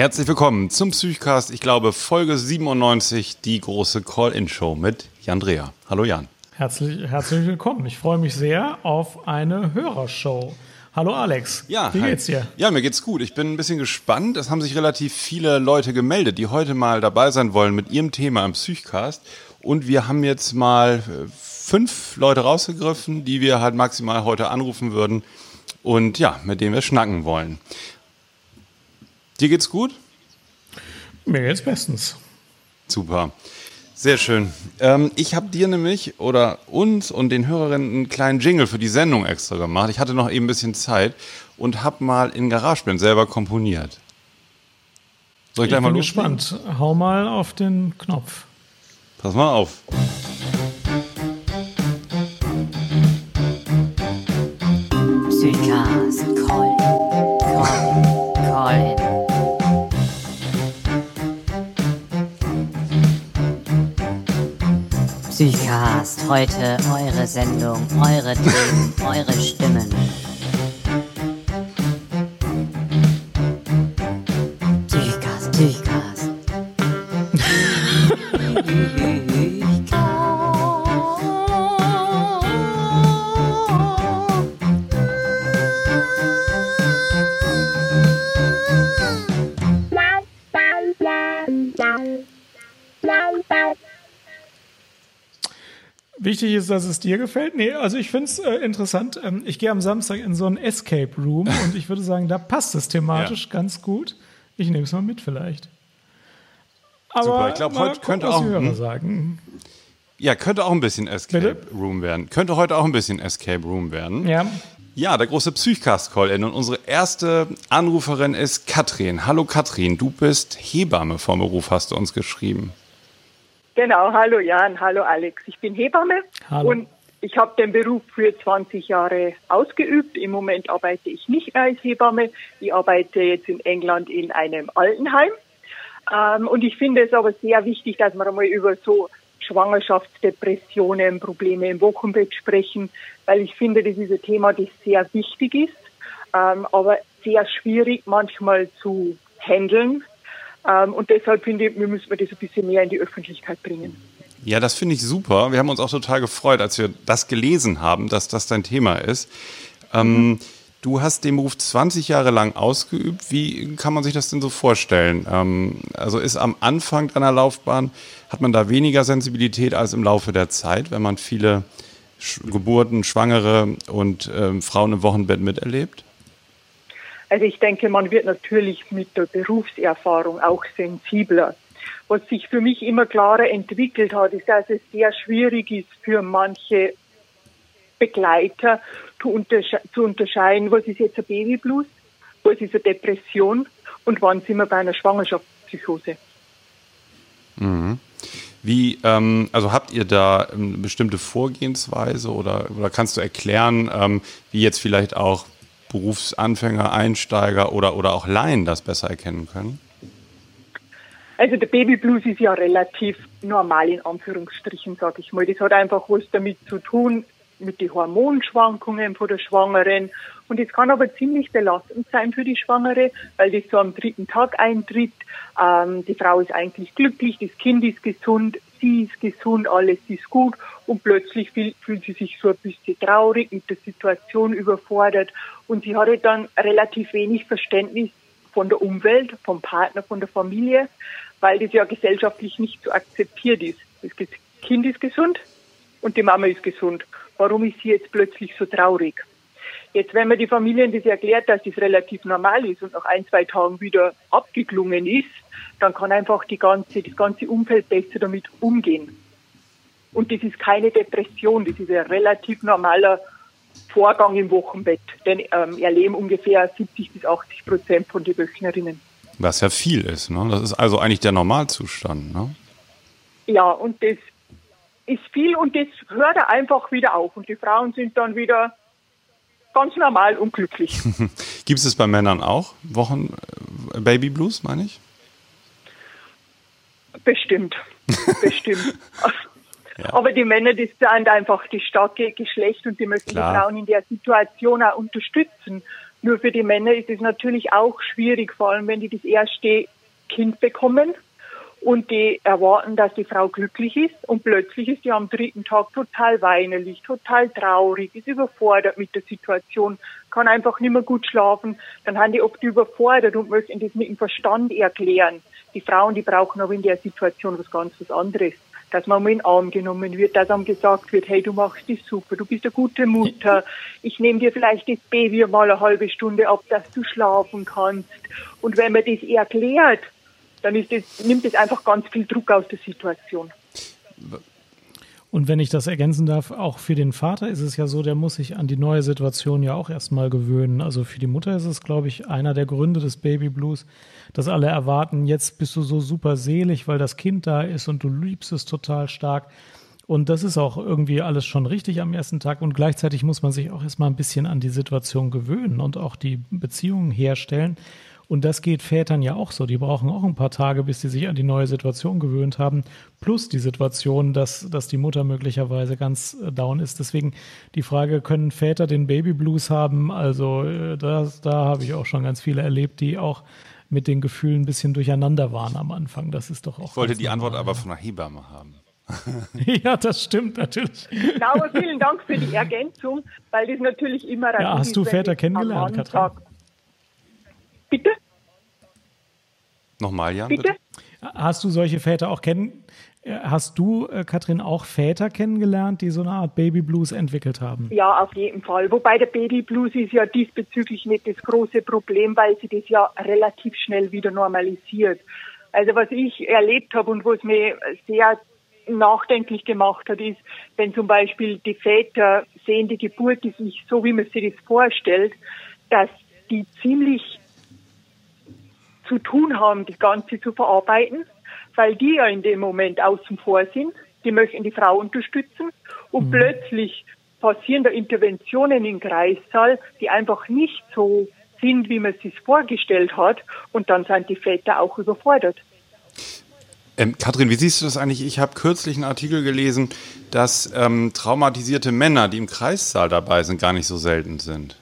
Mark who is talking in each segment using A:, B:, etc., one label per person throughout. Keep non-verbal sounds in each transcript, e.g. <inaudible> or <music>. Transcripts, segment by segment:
A: Herzlich willkommen zum Psychcast, ich glaube Folge 97, die große Call-In-Show mit Jan Dreher. Hallo Jan.
B: Herzlich, herzlich willkommen. Ich freue mich sehr auf eine Hörershow. Hallo Alex.
A: Ja,
B: wie
A: hi.
B: geht's dir?
A: Ja, mir geht's gut. Ich bin ein bisschen gespannt. Es haben sich relativ viele Leute gemeldet, die heute mal dabei sein wollen mit ihrem Thema im Psychcast. Und wir haben jetzt mal äh, fünf Leute rausgegriffen, die wir halt maximal heute anrufen würden und ja, mit denen wir schnacken wollen. Dir geht's gut?
B: Mir geht's bestens.
A: Super. Sehr schön. Ähm, ich habe dir nämlich oder uns und den Hörerinnen einen kleinen Jingle für die Sendung extra gemacht. Ich hatte noch eben ein bisschen Zeit und habe mal in GarageBand selber komponiert. Soll ich,
B: Ich
A: gleich mal
B: bin
A: loslegen?
B: gespannt. Hau mal auf den Knopf.
A: Pass mal auf.
C: Südcast, Südcast, heute eure Sendung, eure Themen, eure Stimmen.
B: Wichtig ist, dass es dir gefällt. Nee, also ich finde es äh, interessant. Ähm, ich gehe am Samstag in so einen Escape Room <laughs> und ich würde sagen, da passt es thematisch
A: Ja.
B: ganz gut. Ich nehme es mal mit vielleicht. Aber
A: Super, ich glaub,
B: mal
A: heute könnte auch-
B: Hörer sagen.
A: Ja, könnte auch ein bisschen Escape
B: Bitte?
A: Room werden. Könnte heute auch ein bisschen Escape Room werden.
B: Ja,
A: Ja, der große Psychcast-Call-In. Und unsere erste Anruferin ist Katrin. Hallo Katrin, du bist Hebamme vom Beruf, hast du uns geschrieben.
D: Genau, hallo Jan, hallo Alex. Ich bin Hebamme
B: Hallo.
D: und ich habe den Beruf für 20 Jahre ausgeübt. Im Moment arbeite ich nicht mehr als Hebamme. Ich arbeite jetzt in England in einem Altenheim. Ähm, und ich finde es aber sehr wichtig, dass wir einmal über so Schwangerschaftsdepressionen, Probleme im Wochenbett sprechen, weil ich finde, das ist ein Thema, das sehr wichtig ist, ähm, aber sehr schwierig manchmal zu handeln. Ähm, und deshalb finde ich, wir müssen das ein bisschen mehr in die Öffentlichkeit bringen.
A: Ja, das finde ich super. Wir haben uns auch total gefreut, als wir das gelesen haben, dass das dein Thema ist. Ähm, Du hast den Beruf 20 Jahre lang ausgeübt. Wie kann man sich das denn so vorstellen? Ähm, also ist am Anfang deiner Laufbahn, hat man da weniger Sensibilität als im Laufe der Zeit, wenn man viele Sch Geburten, Schwangere und ähm, Frauen im Wochenbett miterlebt?
D: Also ich denke, man wird natürlich mit der Berufserfahrung auch sensibler. Was sich für mich immer klarer entwickelt hat, ist, dass es sehr schwierig ist für manche Begleiter zu, untersche zu unterscheiden, was ist jetzt ein Babyblues, was ist eine Depression und wann sind wir bei einer Schwangerschaftspsychose.
A: Wie, ähm, also habt ihr da eine bestimmte Vorgehensweise oder, oder kannst du erklären, ähm, wie jetzt vielleicht auch Berufsanfänger, Einsteiger oder, oder auch Laien das besser erkennen können?
D: Also der Babyblues ist ja relativ normal in Anführungsstrichen, sage ich mal. Das hat einfach was damit zu tun, mit den Hormonschwankungen von der Schwangeren. Und es kann aber ziemlich belastend sein für die Schwangere, weil das so am dritten Tag eintritt. Ähm, die Frau ist eigentlich glücklich, das Kind ist gesund, sie ist gesund, alles ist gut und plötzlich fühl, fühlt sie sich so ein bisschen traurig, mit der Situation überfordert und sie hatte dann relativ wenig Verständnis von der Umwelt, vom Partner, von der Familie, weil das ja gesellschaftlich nicht so akzeptiert ist. Das Kind ist gesund und die Mama ist gesund. Warum ist sie jetzt plötzlich so traurig? Jetzt, wenn man die Familien das erklärt, dass das relativ normal ist und nach ein, zwei Tagen wieder abgeklungen ist, dann kann einfach die ganze, das ganze Umfeld besser damit umgehen. Und das ist keine Depression, das ist ein relativ normaler Vorgang im Wochenbett. Denn ähm, erleben ungefähr 70 bis 80 Prozent von den Wöchnerinnen.
A: Was ja viel ist, ne? Das ist also eigentlich der Normalzustand, ne?
D: Ja, und das ist viel und das hört er einfach wieder auf und die Frauen sind dann wieder ganz normal und glücklich. <laughs>
A: Gibt es bei Männern auch Wochen äh, Baby Blues, meine ich?
D: Bestimmt, bestimmt. <laughs> ja. Aber die Männer, die sind einfach die starke Geschlecht und die möchten Klar. die Frauen in der Situation auch unterstützen. Nur für die Männer ist es natürlich auch schwierig, vor allem wenn die das erste Kind bekommen und die erwarten, dass die Frau glücklich ist und plötzlich ist die am dritten Tag total weinerlich, total traurig, ist überfordert mit der Situation, kann einfach nicht mehr gut schlafen, dann haben die oft überfordert und möchten das mit dem Verstand erklären. Die Frauen, die brauchen aber in der Situation was ganz was anderes. Dass man mal in den Arm genommen wird, dass einem gesagt wird, hey, du machst das super, du bist eine gute Mutter, ich nehme dir vielleicht das Baby mal eine halbe Stunde ab, dass du schlafen kannst. Und wenn man das erklärt, dann ist das, nimmt es einfach ganz viel Druck aus der Situation.
B: Und wenn ich das ergänzen darf, auch für den Vater ist es ja so, der muss sich an die neue Situation ja auch erstmal gewöhnen. Also für die Mutter ist es, glaube ich, einer der Gründe des Baby Blues, dass alle erwarten, jetzt bist du so super selig, weil das Kind da ist und du liebst es total stark. Und das ist auch irgendwie alles schon richtig am ersten Tag. Und gleichzeitig muss man sich auch erstmal ein bisschen an die Situation gewöhnen und auch die Beziehungen herstellen. Und das geht Vätern ja auch so. Die brauchen auch ein paar Tage, bis sie sich an die neue Situation gewöhnt haben. Plus die Situation, dass, dass die Mutter möglicherweise ganz äh, down ist. Deswegen die Frage, können Väter den Baby Blues haben? Also äh, das, da habe ich auch schon ganz viele erlebt, die auch mit den Gefühlen ein bisschen durcheinander waren am Anfang. Das ist doch auch.
A: Ich wollte die normal, Antwort aber von einer Hebamme haben. <laughs>
B: ja, das stimmt natürlich.
D: Genau, vielen Dank für die Ergänzung, weil das natürlich immer
B: Ja, hast du Väter kennengelernt, Katrin?
D: Bitte?
A: Nochmal, Jan?
D: Bitte?
A: bitte?
B: Hast du solche Väter auch kennen? Hast du, äh, Katrin, auch Väter kennengelernt, die so eine Art Baby Blues entwickelt haben?
D: Ja, auf jeden Fall. Wobei der Baby Blues ist ja diesbezüglich nicht das große Problem, weil sie das ja relativ schnell wieder normalisiert. Also was ich erlebt habe und was mir sehr nachdenklich gemacht hat, ist, wenn zum Beispiel die Väter sehen, die Geburt ist nicht so, wie man sich das vorstellt, dass die ziemlich zu tun haben, das Ganze zu verarbeiten, weil die ja in dem Moment außen vor sind. Die möchten die Frau unterstützen und mhm. plötzlich passieren da Interventionen im Kreissaal, die einfach nicht so sind, wie man es sich vorgestellt hat. Und dann sind die Väter auch überfordert.
A: Ähm, Katrin, wie siehst du das eigentlich? Ich habe kürzlich einen Artikel gelesen, dass ähm, traumatisierte Männer, die im Kreissaal dabei sind, gar nicht so selten sind.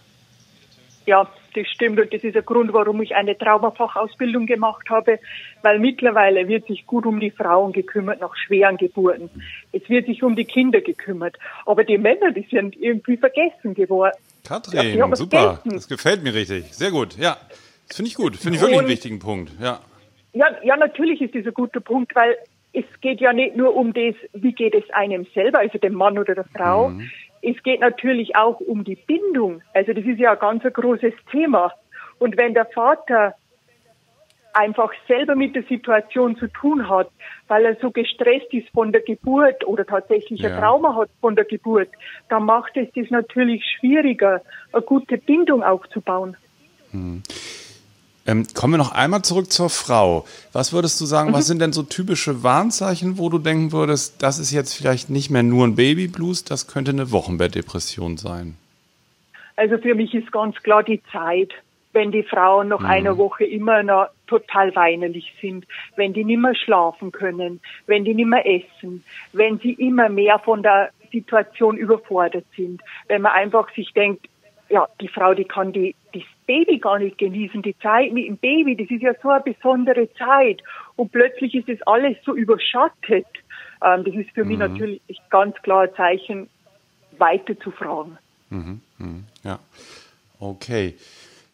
D: Ja, das stimmt und das ist der Grund, warum ich eine Traumafachausbildung gemacht habe, weil mittlerweile wird sich gut um die Frauen gekümmert nach schweren Geburten. Es wird sich um die Kinder gekümmert, aber die Männer, die sind irgendwie vergessen geworden.
A: Katrin, ja, super, vergessen. das gefällt mir richtig, sehr gut, ja, das finde ich gut, finde ich wirklich und, einen wichtigen Punkt, ja.
D: Ja, ja, natürlich ist das ein guter Punkt, weil es geht ja nicht nur um das, wie geht es einem selber, also dem Mann oder der Frau. Mhm es geht natürlich auch um die Bindung. Also das ist ja ein ganz ein großes Thema. Und wenn der Vater einfach selber mit der Situation zu tun hat, weil er so gestresst ist von der Geburt oder tatsächlich ja. ein Trauma hat von der Geburt, dann macht es das natürlich schwieriger, eine gute Bindung aufzubauen.
A: Hm. Ähm, kommen wir noch einmal zurück zur Frau. Was würdest du sagen, mhm. was sind denn so typische Warnzeichen, wo du denken würdest, das ist jetzt vielleicht nicht mehr nur ein Babyblues, das könnte eine Wochenbettdepression sein?
D: Also für mich ist ganz klar die Zeit, wenn die Frauen nach mhm. einer Woche immer noch total weinerlich sind, wenn die nicht mehr schlafen können, wenn die nicht mehr essen, wenn sie immer mehr von der Situation überfordert sind, wenn man einfach sich denkt, ja, die Frau, die kann die, das Baby gar nicht genießen, die Zeit mit dem Baby, das ist ja so eine besondere Zeit. Und plötzlich ist das alles so überschattet. Ähm, das ist für mhm. mich natürlich ganz klar ein Zeichen, weiter zu fragen.
A: Mhm. Mhm. Ja, okay.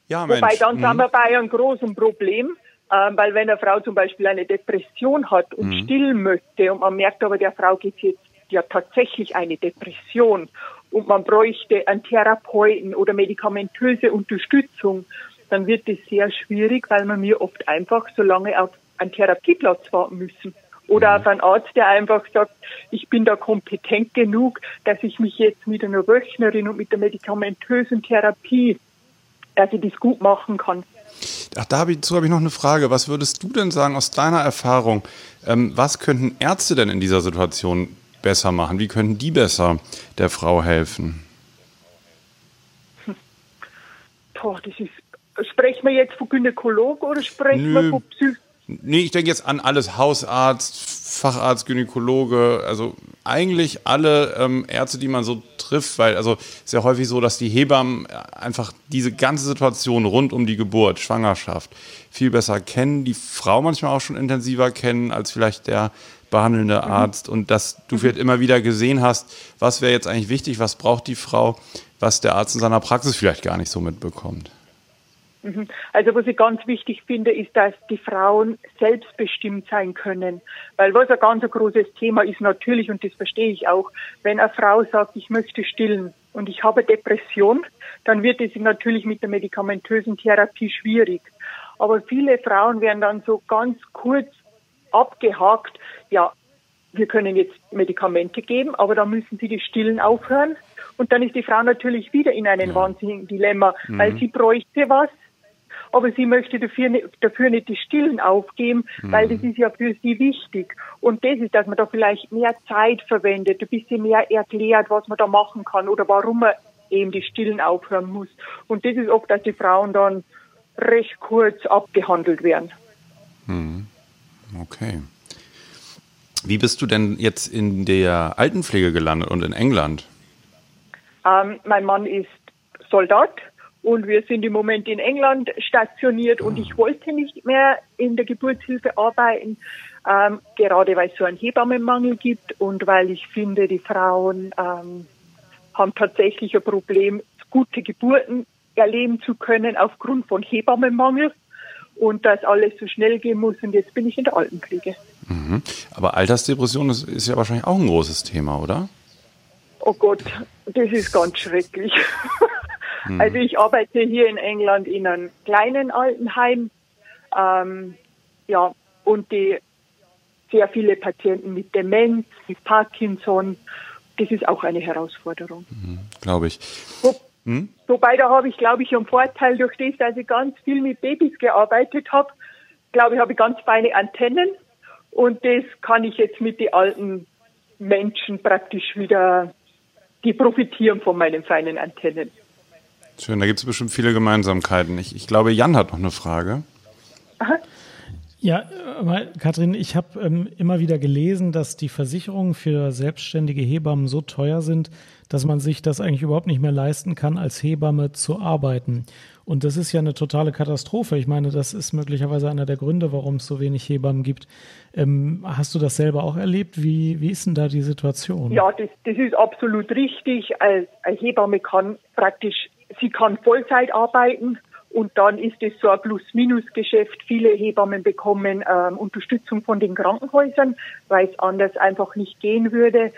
D: Ja, Mensch. Wobei dann sind mhm. wir bei einem großen Problem, ähm, weil wenn eine Frau zum Beispiel eine Depression hat und mhm. stillen möchte und man merkt aber, der Frau geht jetzt ja tatsächlich eine Depression und man bräuchte einen Therapeuten oder medikamentöse Unterstützung, dann wird es sehr schwierig, weil man mir oft einfach so lange auf einen Therapieplatz warten müssen. Oder mhm. auf einen Arzt, der einfach sagt, ich bin da kompetent genug, dass ich mich jetzt mit einer Wöchnerin und mit der medikamentösen Therapie, dass ich das gut machen kann.
A: Ach, dazu habe ich noch eine Frage. Was würdest du denn sagen aus deiner Erfahrung? Ähm, was könnten Ärzte denn in dieser Situation besser machen? Wie können die besser der Frau helfen?
D: Boah, das ist. Sprechen wir jetzt von Gynäkologen oder sprechen
A: Nö.
D: wir von Psych
A: Nee, ich denke jetzt an alles Hausarzt, Facharzt, Gynäkologe, also eigentlich alle ähm, Ärzte, die man so trifft, weil also ist ja häufig so, dass die Hebammen einfach diese ganze Situation rund um die Geburt, Schwangerschaft viel besser kennen, die Frau manchmal auch schon intensiver kennen als vielleicht der behandelnde Arzt und dass du vielleicht immer wieder gesehen hast, was wäre jetzt eigentlich wichtig, was braucht die Frau, was der Arzt in seiner Praxis vielleicht gar nicht so mitbekommt.
D: Also was ich ganz wichtig finde, ist, dass die Frauen selbstbestimmt sein können. Weil was ein ganz großes Thema ist natürlich, und das verstehe ich auch, wenn eine Frau sagt, ich möchte stillen und ich habe Depression, dann wird es natürlich mit der medikamentösen Therapie schwierig. Aber viele Frauen werden dann so ganz kurz abgehakt, ja, wir können jetzt Medikamente geben, aber dann müssen sie die Stillen aufhören. Und dann ist die Frau natürlich wieder in einem wahnsinnigen Dilemma, weil sie bräuchte was, aber sie möchte dafür nicht, dafür nicht die Stillen aufgeben, weil das ist ja für sie wichtig. Und das ist, dass man da vielleicht mehr Zeit verwendet, ein bisschen mehr erklärt, was man da machen kann oder warum man eben die Stillen aufhören muss. Und das ist oft, dass die Frauen dann recht kurz abgehandelt werden.
A: Okay. Wie bist du denn jetzt in der Altenpflege gelandet und in England?
D: Ähm, mein Mann ist Soldat und wir sind im Moment in England stationiert und ich wollte nicht mehr in der Geburtshilfe arbeiten, ähm, gerade weil es so einen Hebammenmangel gibt und weil ich finde, die Frauen ähm, haben tatsächlich ein Problem, gute Geburten erleben zu können aufgrund von Hebammenmangel und dass alles so schnell gehen muss und jetzt bin ich in der Altenpflege.
A: Mhm. Aber Altersdepression ist, ist ja wahrscheinlich auch ein großes Thema, oder?
D: Oh Gott, das ist ganz schrecklich. Also ich arbeite hier in England in einem kleinen Altenheim, ähm, ja, und die sehr viele Patienten mit Demenz, mit Parkinson. Das ist auch eine Herausforderung.
A: Glaube ich.
D: Wo, Wobei da habe ich, glaube ich, einen Vorteil durch das, dass ich ganz viel mit Babys gearbeitet habe. Glaube ich, habe ich ganz feine Antennen und das kann ich jetzt mit den alten Menschen praktisch wieder, die profitieren von meinen feinen Antennen.
A: Schön, da gibt es bestimmt viele Gemeinsamkeiten. Ich, ich glaube, Jan hat noch eine Frage.
B: Ja, aber Katrin, ich habe ähm, immer wieder gelesen, dass die Versicherungen für selbstständige Hebammen so teuer sind, dass man sich das eigentlich überhaupt nicht mehr leisten kann, als Hebamme zu arbeiten. Und das ist ja eine totale Katastrophe. Ich meine, das ist möglicherweise einer der Gründe, warum es so wenig Hebammen gibt. Ähm, hast du das selber auch erlebt? Wie, wie ist denn da die Situation?
D: Ja, das, das ist absolut richtig. Eine Hebamme kann praktisch, sie kann Vollzeit arbeiten und dann ist es so ein Plus-Minus-Geschäft. Viele Hebammen bekommen ähm, Unterstützung von den Krankenhäusern, weil es anders einfach nicht gehen würde.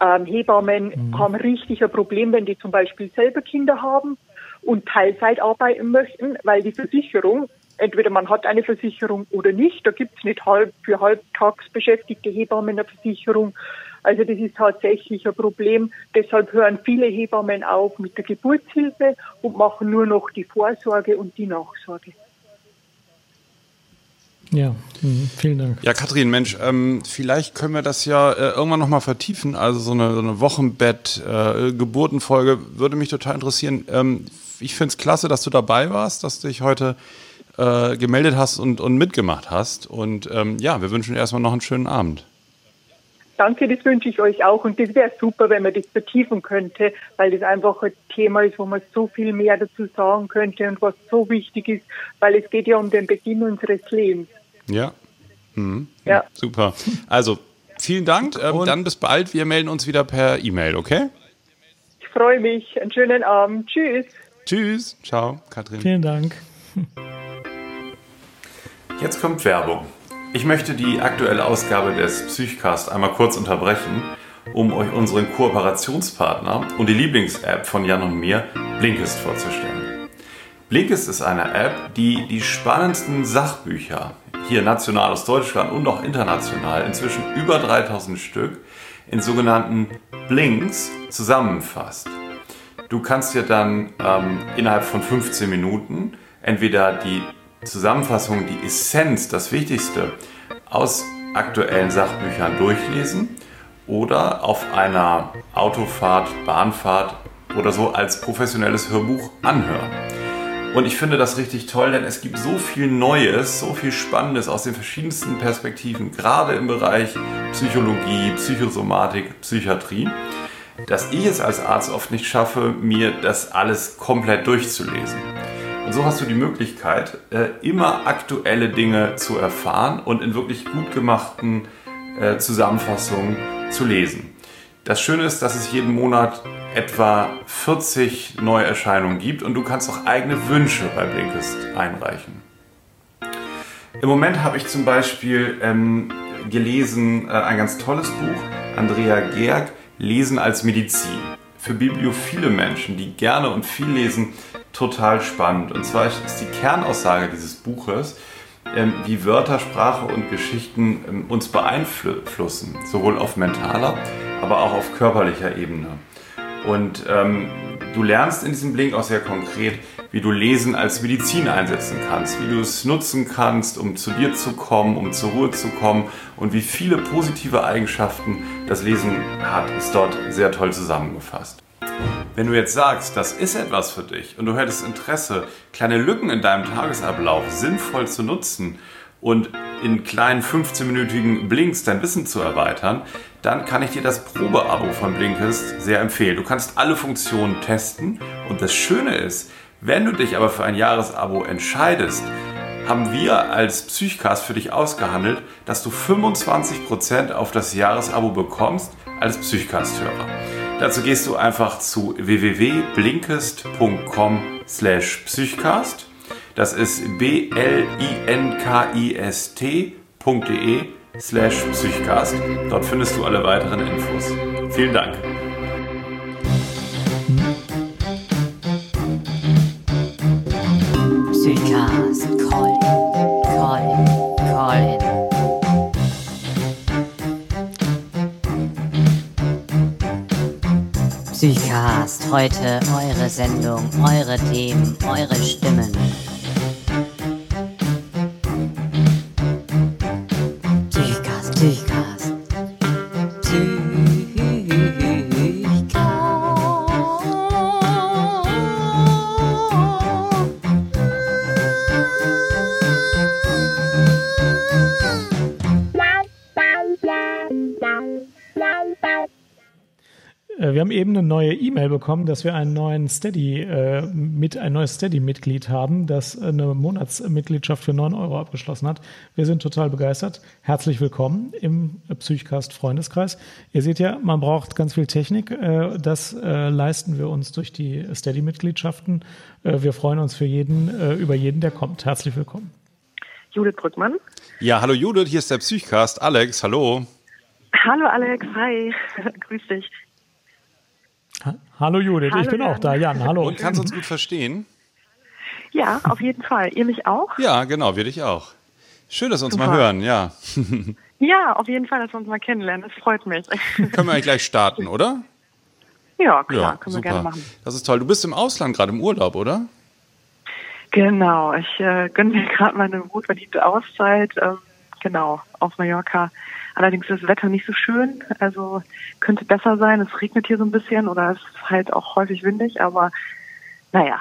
D: Ähm, Hebammen haben richtig ein Problem, wenn die zum Beispiel selber Kinder haben und Teilzeit arbeiten möchten, weil die Versicherung, entweder man hat eine Versicherung oder nicht, da gibt's nicht halb für halbtags beschäftigte Hebammen eine Versicherung. Also das ist tatsächlich ein Problem. Deshalb hören viele Hebammen auf mit der Geburtshilfe und machen nur noch die Vorsorge und die Nachsorge.
B: Ja, mhm, vielen Dank.
A: Ja, Katrin, Mensch, ähm, vielleicht können wir das ja äh, irgendwann nochmal vertiefen. Also so eine, so eine Wochenbett-Geburtenfolge würde mich total interessieren. Ähm, ich finde es klasse, dass du dabei warst, dass du dich heute äh, gemeldet hast und, und mitgemacht hast. Und ähm, ja, wir wünschen dir erstmal noch einen schönen Abend.
D: Danke, das wünsche ich euch auch. Und das wäre super, wenn man das vertiefen könnte, weil das einfach ein Thema ist, wo man so viel mehr dazu sagen könnte und was so wichtig ist, weil es geht ja um den Beginn unseres Lebens.
A: Ja. Mhm.
D: Ja.
A: Super. Also, vielen Dank. Ähm, dann bis bald. Wir melden uns wieder per E-Mail, okay?
D: Ich freue mich. Einen schönen Abend. Tschüss.
A: Tschüss. Ciao, Katrin.
B: Vielen Dank.
A: Jetzt kommt Werbung. Ich möchte die aktuelle Ausgabe des Psychcast einmal kurz unterbrechen, um euch unseren Kooperationspartner und die Lieblings-App von Jan und mir, Blinkist, vorzustellen. Blinkist ist eine App, die die spannendsten Sachbücher, hier national aus Deutschland und auch international, inzwischen über 3000 Stück, in sogenannten Blinks zusammenfasst. Du kannst dir dann ähm, innerhalb von 15 Minuten entweder die Zusammenfassung, die Essenz, das Wichtigste aus aktuellen Sachbüchern durchlesen oder auf einer Autofahrt, Bahnfahrt oder so als professionelles Hörbuch anhören. Und ich finde das richtig toll, denn es gibt so viel Neues, so viel Spannendes aus den verschiedensten Perspektiven, gerade im Bereich Psychologie, Psychosomatik, Psychiatrie, dass ich es als Arzt oft nicht schaffe, mir das alles komplett durchzulesen. Und so hast du die Möglichkeit, äh, immer aktuelle Dinge zu erfahren und in wirklich gut gemachten äh, Zusammenfassungen zu lesen. Das Schöne ist, dass es jeden Monat etwa 40 Neuerscheinungen gibt und du kannst auch eigene Wünsche bei Blinkist einreichen. Im Moment habe ich zum Beispiel ähm, gelesen äh, ein ganz tolles Buch, Andrea Gerg, Lesen als Medizin. Für bibliophile Menschen, die gerne und viel lesen, total spannend. Und zwar ist die Kernaussage dieses Buches, ähm, wie Wörter, Sprache und Geschichten ähm, uns beeinflussen, sowohl auf mentaler, aber auch auf körperlicher Ebene. Und ähm, du lernst in diesem Blink auch sehr konkret, wie du Lesen als Medizin einsetzen kannst, wie du es nutzen kannst, um zu dir zu kommen, um zur Ruhe zu kommen und wie viele positive Eigenschaften das Lesen hat, ist dort sehr toll zusammengefasst. Wenn du jetzt sagst, das ist etwas für dich und du hättest Interesse, kleine Lücken in deinem Tagesablauf sinnvoll zu nutzen und in kleinen 15-minütigen Blinks dein Wissen zu erweitern, dann kann ich dir das Probeabo von Blinkist sehr empfehlen. Du kannst alle Funktionen testen und das Schöne ist, wenn du dich aber für ein Jahresabo entscheidest, haben wir als Psychcast für dich ausgehandelt, dass du 25% auf das Jahresabo bekommst als Psychcast-Hörer. Dazu gehst du einfach zu www.blinkist.com slash psychcast. Das ist b-l-i-n-k-i-s-t.de slash psychcast. Dort findest du alle weiteren Infos. Vielen Dank.
C: Psychcast, call Psychcast, heute eure Sendung, eure Themen, eure Stimmen.
B: Eben eine neue E-Mail bekommen, dass wir einen neuen Steady äh, mit ein neues Steady-Mitglied haben, das eine Monatsmitgliedschaft für 9 Euro abgeschlossen hat. Wir sind total begeistert. Herzlich willkommen im Psychcast Freundeskreis. Ihr seht ja, man braucht ganz viel Technik. Äh, das äh, leisten wir uns durch die Steady-Mitgliedschaften. Äh, wir freuen uns für jeden äh, über jeden, der kommt. Herzlich willkommen.
E: Judith Brückmann.
A: Ja, hallo Judith, hier ist der Psychcast. Alex, hallo.
E: Hallo Alex, hi. <laughs> Grüß dich.
B: Ha hallo Judith, ich
E: Hallo
B: bin auch
E: Jan.
B: da. Jan, hallo.
A: Und kannst du uns gut verstehen?
E: Ja, auf jeden Fall. Ihr mich auch?
A: Ja, genau, wir dich auch. Schön, dass wir uns
E: Super.
A: mal hören, ja. <laughs> <laughs>
E: Ja, auf jeden Fall, dass wir uns mal kennenlernen. Das freut mich. <laughs>
A: Können wir eigentlich gleich starten, oder?
E: ja, klar, können wir gerne machen.
A: Das ist toll. Du bist im Ausland gerade im Urlaub, oder?
E: Genau, ich äh, gönne mir gerade meine wohlverdiente Auszeit. Ähm, genau, auf Mallorca. Allerdings ist das Wetter nicht so schön, also könnte besser sein. Es regnet hier so ein bisschen oder es ist halt auch häufig windig, aber naja.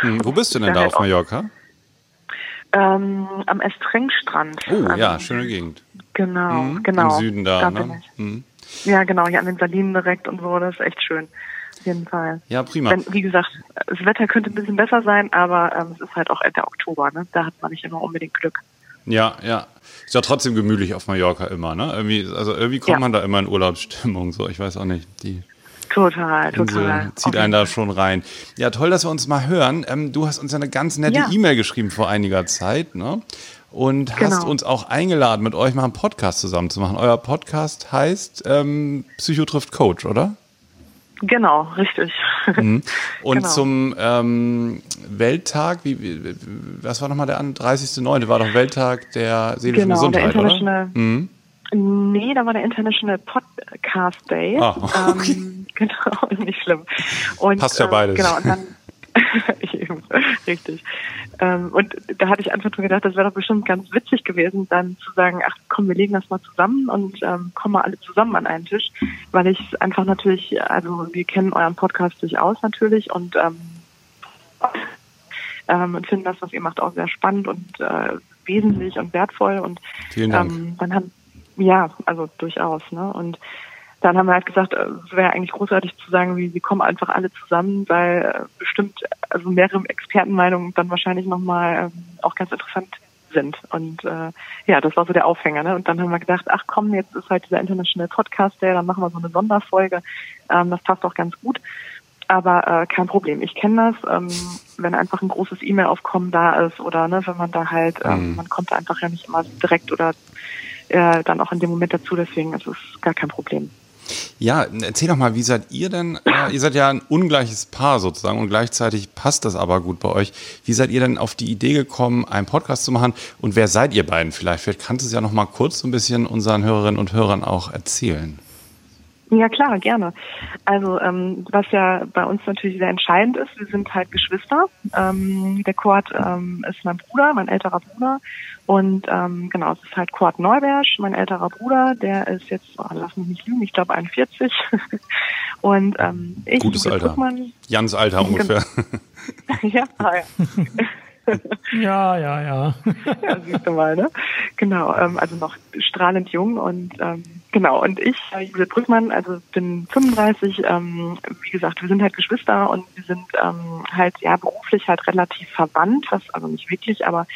A: Hm, wo bist du <laughs> denn da
E: halt
A: auf. Mallorca?
E: Ähm, am Estrengstrand.
A: Oh,
E: Also,
A: ja, schöne Gegend.
E: Genau,
A: Mhm,
E: genau.
A: Im Süden da,
E: bin
A: ne? Mhm.
E: Ja, genau, hier an den Salinen direkt und so. Das ist echt schön. Auf jeden Fall.
A: Ja, prima.
E: Wenn, wie gesagt, das Wetter könnte ein bisschen besser sein, aber ähm, es ist halt auch Ende Oktober. Ne? Da hat man nicht immer unbedingt Glück.
A: Ja, ja. Ist ja trotzdem gemütlich auf Mallorca immer, ne? Irgendwie, also irgendwie kommt
E: Ja.
A: man da immer in Urlaubsstimmung, so. Ich weiß auch nicht. Die
E: Total,
A: Insel
E: total.
A: zieht
E: Auf
A: einen da schon rein. Ja, toll, dass wir uns mal hören. Ähm, du hast uns ja eine ganz nette
E: Ja.
A: E-Mail geschrieben vor einiger Zeit, ne? Und hast
E: Genau.
A: uns auch eingeladen, mit euch mal einen Podcast zusammen zu machen. Euer Podcast heißt ähm, Psycho trifft Coach, oder?
E: Genau, richtig. <laughs>
A: Und
E: Genau.
A: zum ähm, Welttag, wie, wie, was war nochmal der an- 30.09. war doch Welttag der seelischen
E: Genau, der
A: Gesundheit, oder?
E: International-
A: Mhm.
E: Nee, da war der International Podcast Day.
A: Ah, okay.
E: ähm, genau, <laughs> nicht schlimm. Und,
A: Passt ja
E: äh,
A: beides.
E: Genau, und dann <laughs> richtig. Ähm, und da hatte ich einfach nur gedacht, das wäre doch bestimmt ganz witzig gewesen, dann zu sagen, ach komm, wir legen das mal zusammen und ähm, kommen mal alle zusammen an einen Tisch, weil ich einfach natürlich, also wir kennen euren Podcast durchaus natürlich und ähm, ähm, und finden das, was ihr macht, auch sehr spannend und äh, wesentlich und wertvoll und
A: Vielen Dank.
E: ähm, dann haben ja, also durchaus, ne? Und dann haben wir halt gesagt, äh, es wäre eigentlich großartig zu sagen, wie wir kommen einfach alle zusammen, weil äh, bestimmt also mehrere Expertenmeinungen dann wahrscheinlich nochmal ähm, auch ganz interessant sind. Und äh, ja, das war so der Aufhänger. Ne? Und dann haben wir gedacht, ach komm, jetzt ist halt dieser International Podcast Day, dann machen wir so eine Sonderfolge. Ähm, das passt auch ganz gut. Aber äh, kein Problem. Ich kenne das, ähm, wenn einfach ein großes E-Mail-Aufkommen da ist oder ne, wenn man da halt, ähm,
A: Mhm.
E: man kommt einfach ja nicht immer direkt oder äh, dann auch in dem Moment dazu, deswegen ist es gar kein Problem.
A: Ja, erzähl doch mal, wie seid ihr denn? Äh, ihr seid ja ein ungleiches Paar sozusagen und gleichzeitig passt das aber gut bei euch. Wie seid ihr denn auf die Idee gekommen, einen Podcast zu machen? Und wer seid ihr beiden vielleicht? Vielleicht kannst du es ja noch mal kurz so ein bisschen unseren Hörerinnen und Hörern auch erzählen.
E: Ja klar, gerne. Also ähm, was ja bei uns natürlich sehr entscheidend ist, wir sind halt Geschwister. Ähm, der Kurt ähm, ist mein Bruder, mein älterer Bruder. Und ähm, genau, es ist halt Kurt Neubersch, mein älterer Bruder, der ist jetzt, oh, lass mich nicht lügen, ich glaube 41. <laughs> Und ähm, ich,
A: Gutes Alter.
E: Brückmann,
A: Jans Alter ungefähr. <laughs> <laughs>
E: ja, ah, ja.
B: Ja, ja, ja.
E: ja, siehst du mal, ne? Genau, ähm, also noch strahlend jung und ähm, genau, und ich, äh, Judith Brückmann, also bin 35, ähm, wie gesagt, wir sind halt Geschwister und wir sind ähm, halt ja beruflich halt relativ verwandt, was also nicht wirklich, aber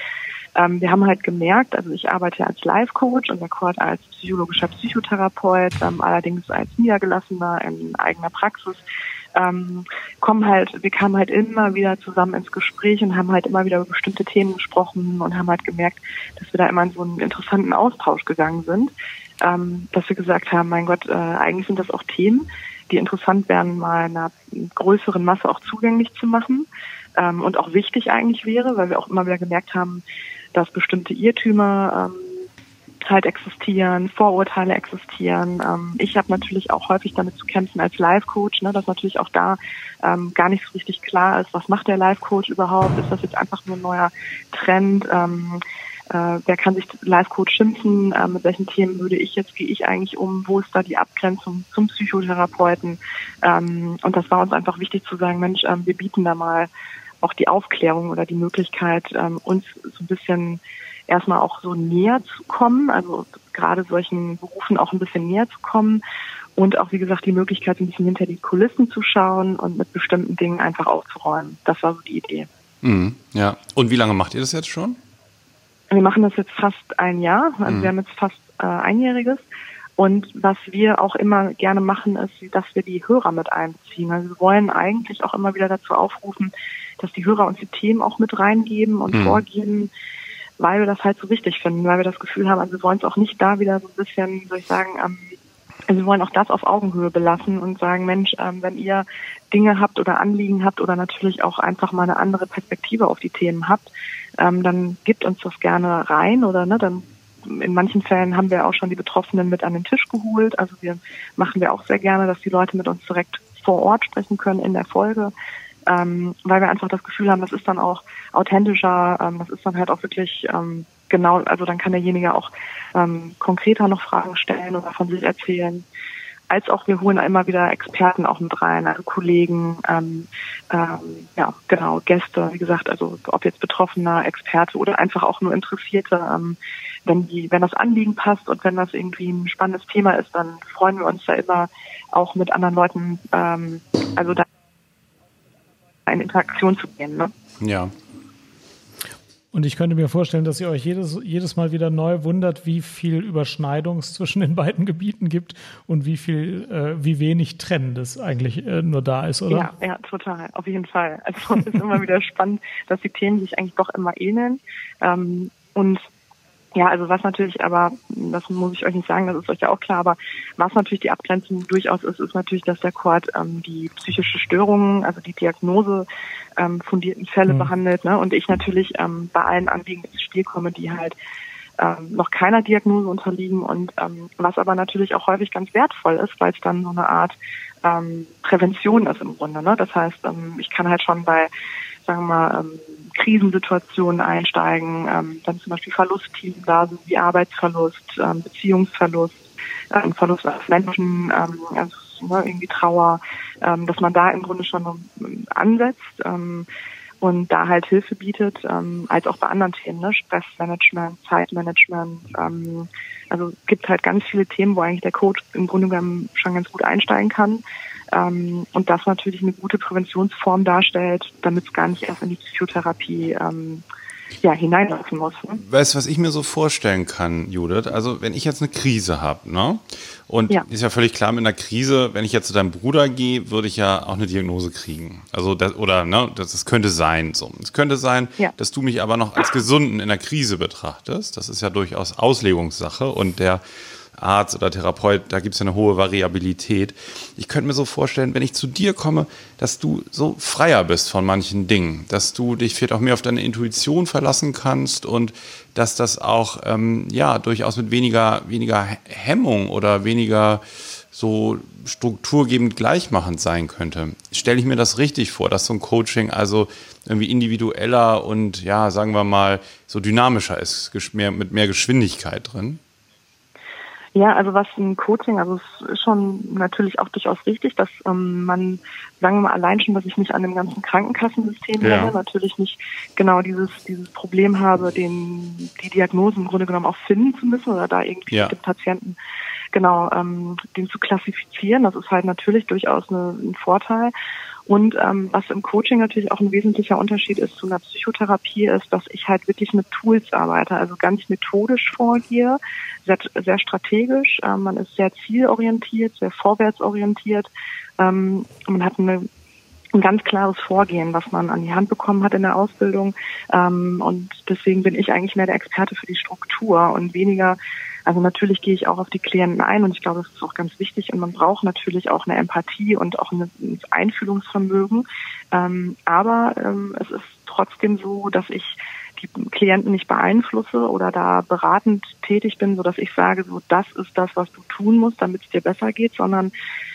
E: ähm, wir haben halt gemerkt, also ich arbeite als Life-Coach und der Kurt als psychologischer Psychotherapeut, ähm, allerdings als Niedergelassener in eigener Praxis ähm, kommen halt, wir kamen halt immer wieder zusammen ins Gespräch und haben halt immer wieder über bestimmte Themen gesprochen und haben halt gemerkt, dass wir da immer in so einen interessanten Austausch gegangen sind, ähm, dass wir gesagt haben, mein Gott, äh, eigentlich sind das auch Themen, die interessant wären, mal einer größeren Masse auch zugänglich zu machen ähm, und auch wichtig eigentlich wäre, weil wir auch immer wieder gemerkt haben, dass bestimmte Irrtümer ähm, halt existieren, Vorurteile existieren. Ähm, ich habe natürlich auch häufig damit zu kämpfen als Life-Coach, ne, dass natürlich auch da ähm, gar nicht so richtig klar ist, was macht der Life-Coach überhaupt? Ist das jetzt einfach nur ein neuer Trend? Ähm, äh, wer kann sich Life-Coach schimpfen? Äh, mit welchen Themen würde ich jetzt, gehe ich eigentlich um? Wo ist da die Abgrenzung zum Psychotherapeuten? Ähm, und das war uns einfach wichtig zu sagen, Mensch, ähm, wir bieten da mal auch die Aufklärung oder die Möglichkeit, ähm, uns so ein bisschen erstmal auch so näher zu kommen, also gerade solchen Berufen auch ein bisschen näher zu kommen und auch, wie gesagt, die Möglichkeit, ein bisschen hinter die Kulissen zu schauen und mit bestimmten Dingen einfach aufzuräumen. Das war so die Idee.
A: Mhm, ja. Und wie lange macht ihr das jetzt schon?
E: Wir machen das jetzt fast ein Jahr, also wir haben jetzt fast äh, einjähriges. Und was wir auch immer gerne machen, ist, dass wir die Hörer mit einbeziehen. Also wir wollen eigentlich auch immer wieder dazu aufrufen, dass die Hörer uns die Themen auch mit reingeben und
A: Mhm.
E: vorgeben, weil wir das halt so wichtig finden, weil wir das Gefühl haben, also wir wollen es auch nicht da wieder so ein bisschen, soll ich sagen, ähm, also wir wollen auch das auf Augenhöhe belassen und sagen, Mensch, ähm, wenn ihr Dinge habt oder Anliegen habt oder natürlich auch einfach mal eine andere Perspektive auf die Themen habt, ähm, dann gebt uns das gerne rein oder ne, dann in manchen Fällen haben wir auch schon die Betroffenen mit an den Tisch geholt. Also wir machen wir auch sehr gerne, dass die Leute mit uns direkt vor Ort sprechen können in der Folge, ähm, weil wir einfach das Gefühl haben, das ist dann auch authentischer, ähm, das ist dann halt auch wirklich ähm, genau, also dann kann derjenige auch ähm, konkreter noch Fragen stellen oder von sich erzählen. Als auch wir holen immer wieder Experten auch mit rein, also Kollegen, ähm, ähm, ja genau, Gäste, wie gesagt, also ob jetzt Betroffener, Experte oder einfach auch nur Interessierte. Ähm, wenn die, wenn das Anliegen passt und wenn das irgendwie ein spannendes Thema ist, dann freuen wir uns da immer auch mit anderen Leuten, ähm, also da in Interaktion zu gehen. Ne?
A: Ja.
B: Und ich könnte mir vorstellen, dass ihr euch jedes, jedes Mal wieder neu wundert, wie viel Überschneidung es zwischen den beiden <laughs> Gebieten gibt und wie viel, äh, wie wenig Trennendes eigentlich äh, nur da ist, oder?
E: Ja, ja, total, auf jeden Fall. Also <laughs> es ist immer wieder spannend, dass die Themen sich eigentlich doch immer ähneln. Ähm, und ja, also was natürlich aber, das muss ich euch nicht sagen, das ist euch ja auch klar, aber was natürlich die Abgrenzung durchaus ist, ist natürlich, dass der Quad ähm, die psychische Störungen, also die Diagnose ähm, fundierten Fälle
B: Mhm.
E: behandelt, ne? Und ich natürlich ähm, bei allen Anliegen ins Spiel komme, die halt ähm, noch keiner Diagnose unterliegen und ähm, was aber natürlich auch häufig ganz wertvoll ist, weil es dann so eine Art ähm, Prävention ist im Grunde. Ne? Das heißt, ähm, ich kann halt schon bei sagen wir mal, ähm, Krisensituationen einsteigen, ähm, dann zum Beispiel Verlustthemen da sind wie Arbeitsverlust, ähm, Beziehungsverlust, ähm, Verlust als Menschen, ähm, also ne, irgendwie Trauer, ähm, dass man da im Grunde schon ähm, ansetzt ähm, und da halt Hilfe bietet, ähm, als auch bei anderen Themen, ne? Stressmanagement, Zeitmanagement. Ähm, also gibt halt ganz viele Themen, wo eigentlich der Coach im Grunde genommen schon ganz gut einsteigen kann. Ähm, und das natürlich eine gute Präventionsform darstellt, damit es gar nicht erst in die Psychotherapie ähm, ja, hineinlaufen muss. Ne?
A: Weißt du, was ich mir so vorstellen kann, Judith? Also, wenn ich jetzt eine Krise habe, ne? Und ja. ist ja völlig klar, mit einer Krise, wenn ich jetzt zu deinem Bruder gehe, würde ich ja auch eine Diagnose kriegen. Also, das, oder, ne, das, das könnte sein. So. Es könnte sein, ja. dass du mich aber noch als Gesunden in der Krise betrachtest. Das ist ja durchaus Auslegungssache und der Arzt oder Therapeut, da gibt es ja eine hohe Variabilität. Ich könnte mir so vorstellen, wenn ich zu dir komme, dass du so freier bist von manchen Dingen, dass du dich vielleicht auch mehr auf deine Intuition verlassen kannst und dass das auch ähm, ja durchaus mit weniger, weniger Hemmung oder weniger so strukturgebend gleichmachend sein könnte. Stelle ich mir das richtig vor, dass so ein Coaching also irgendwie individueller und ja, sagen wir mal, so dynamischer ist, mehr, mit mehr Geschwindigkeit drin?
E: Ja, also was ein Coaching, also es ist schon natürlich auch durchaus richtig, dass ähm, man, sagen wir mal, allein schon, dass ich nicht an dem ganzen Krankenkassensystem ja. hänge, natürlich nicht genau dieses dieses Problem habe, den die Diagnose im Grunde genommen auch finden zu müssen oder da irgendwie ja. Patienten genau ähm, den zu klassifizieren. Das ist halt natürlich durchaus eine, ein Vorteil. Und ähm, was im Coaching natürlich auch ein wesentlicher Unterschied ist zu einer Psychotherapie, ist, dass ich halt wirklich mit Tools arbeite, also ganz methodisch vorgehe, sehr, sehr strategisch. Ähm, man ist sehr zielorientiert, sehr vorwärtsorientiert. Ähm, man hat eine ein ganz klares Vorgehen, was man an die Hand bekommen hat in der Ausbildung. Ähm, und deswegen bin ich eigentlich mehr der Experte für die Struktur und weniger also natürlich gehe ich auch auf die Klienten ein und ich glaube, das ist auch ganz wichtig und man braucht natürlich auch eine Empathie und auch ein Einfühlungsvermögen. Ähm, aber ähm, es ist trotzdem so, dass ich die Klienten nicht beeinflusse oder da beratend tätig bin, so dass ich sage, so das ist das, was du tun musst, damit es dir besser geht, sondern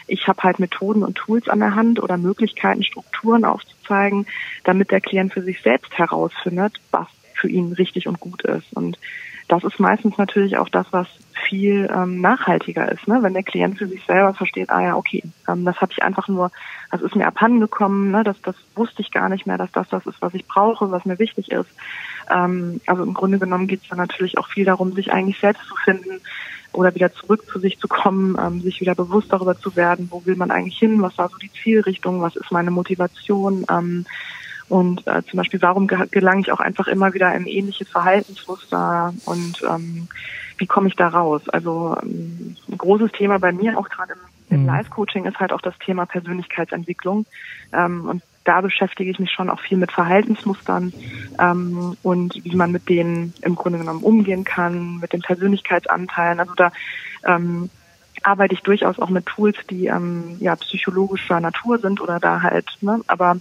E: ich habe halt Methoden und Tools an der Hand oder Möglichkeiten, Strukturen aufzuzeigen, damit der Klient für sich selbst herausfindet, was für ihn richtig und gut ist. Und das ist meistens natürlich auch das, was viel ähm, nachhaltiger ist, ne? wenn der Klient für sich selber versteht, ah ja, okay, ähm, das habe ich einfach nur, das ist mir abhanden gekommen, ne? das, das wusste ich gar nicht mehr, dass das das ist, was ich brauche, was mir wichtig ist. Ähm, also im Grunde genommen geht es dann natürlich auch viel darum, sich eigentlich selbst zu finden oder wieder zurück zu sich zu kommen, ähm, sich wieder bewusst darüber zu werden, wo will man eigentlich hin, was war so die Zielrichtung, was ist meine Motivation, ähm, und äh, zum Beispiel, warum gelange ich auch einfach immer wieder in ähnliche Verhaltensmuster und ähm, wie komme ich da raus? Also ähm, ein großes Thema bei mir, auch gerade im, im mhm. Live-Coaching, ist halt auch das Thema Persönlichkeitsentwicklung. Ähm, und da beschäftige ich mich schon auch viel mit Verhaltensmustern ähm, und wie man mit denen im Grunde genommen umgehen kann, mit den Persönlichkeitsanteilen. Also da ähm, arbeite ich durchaus auch mit Tools, die ähm, ja psychologischer Natur sind oder da halt, ne, aber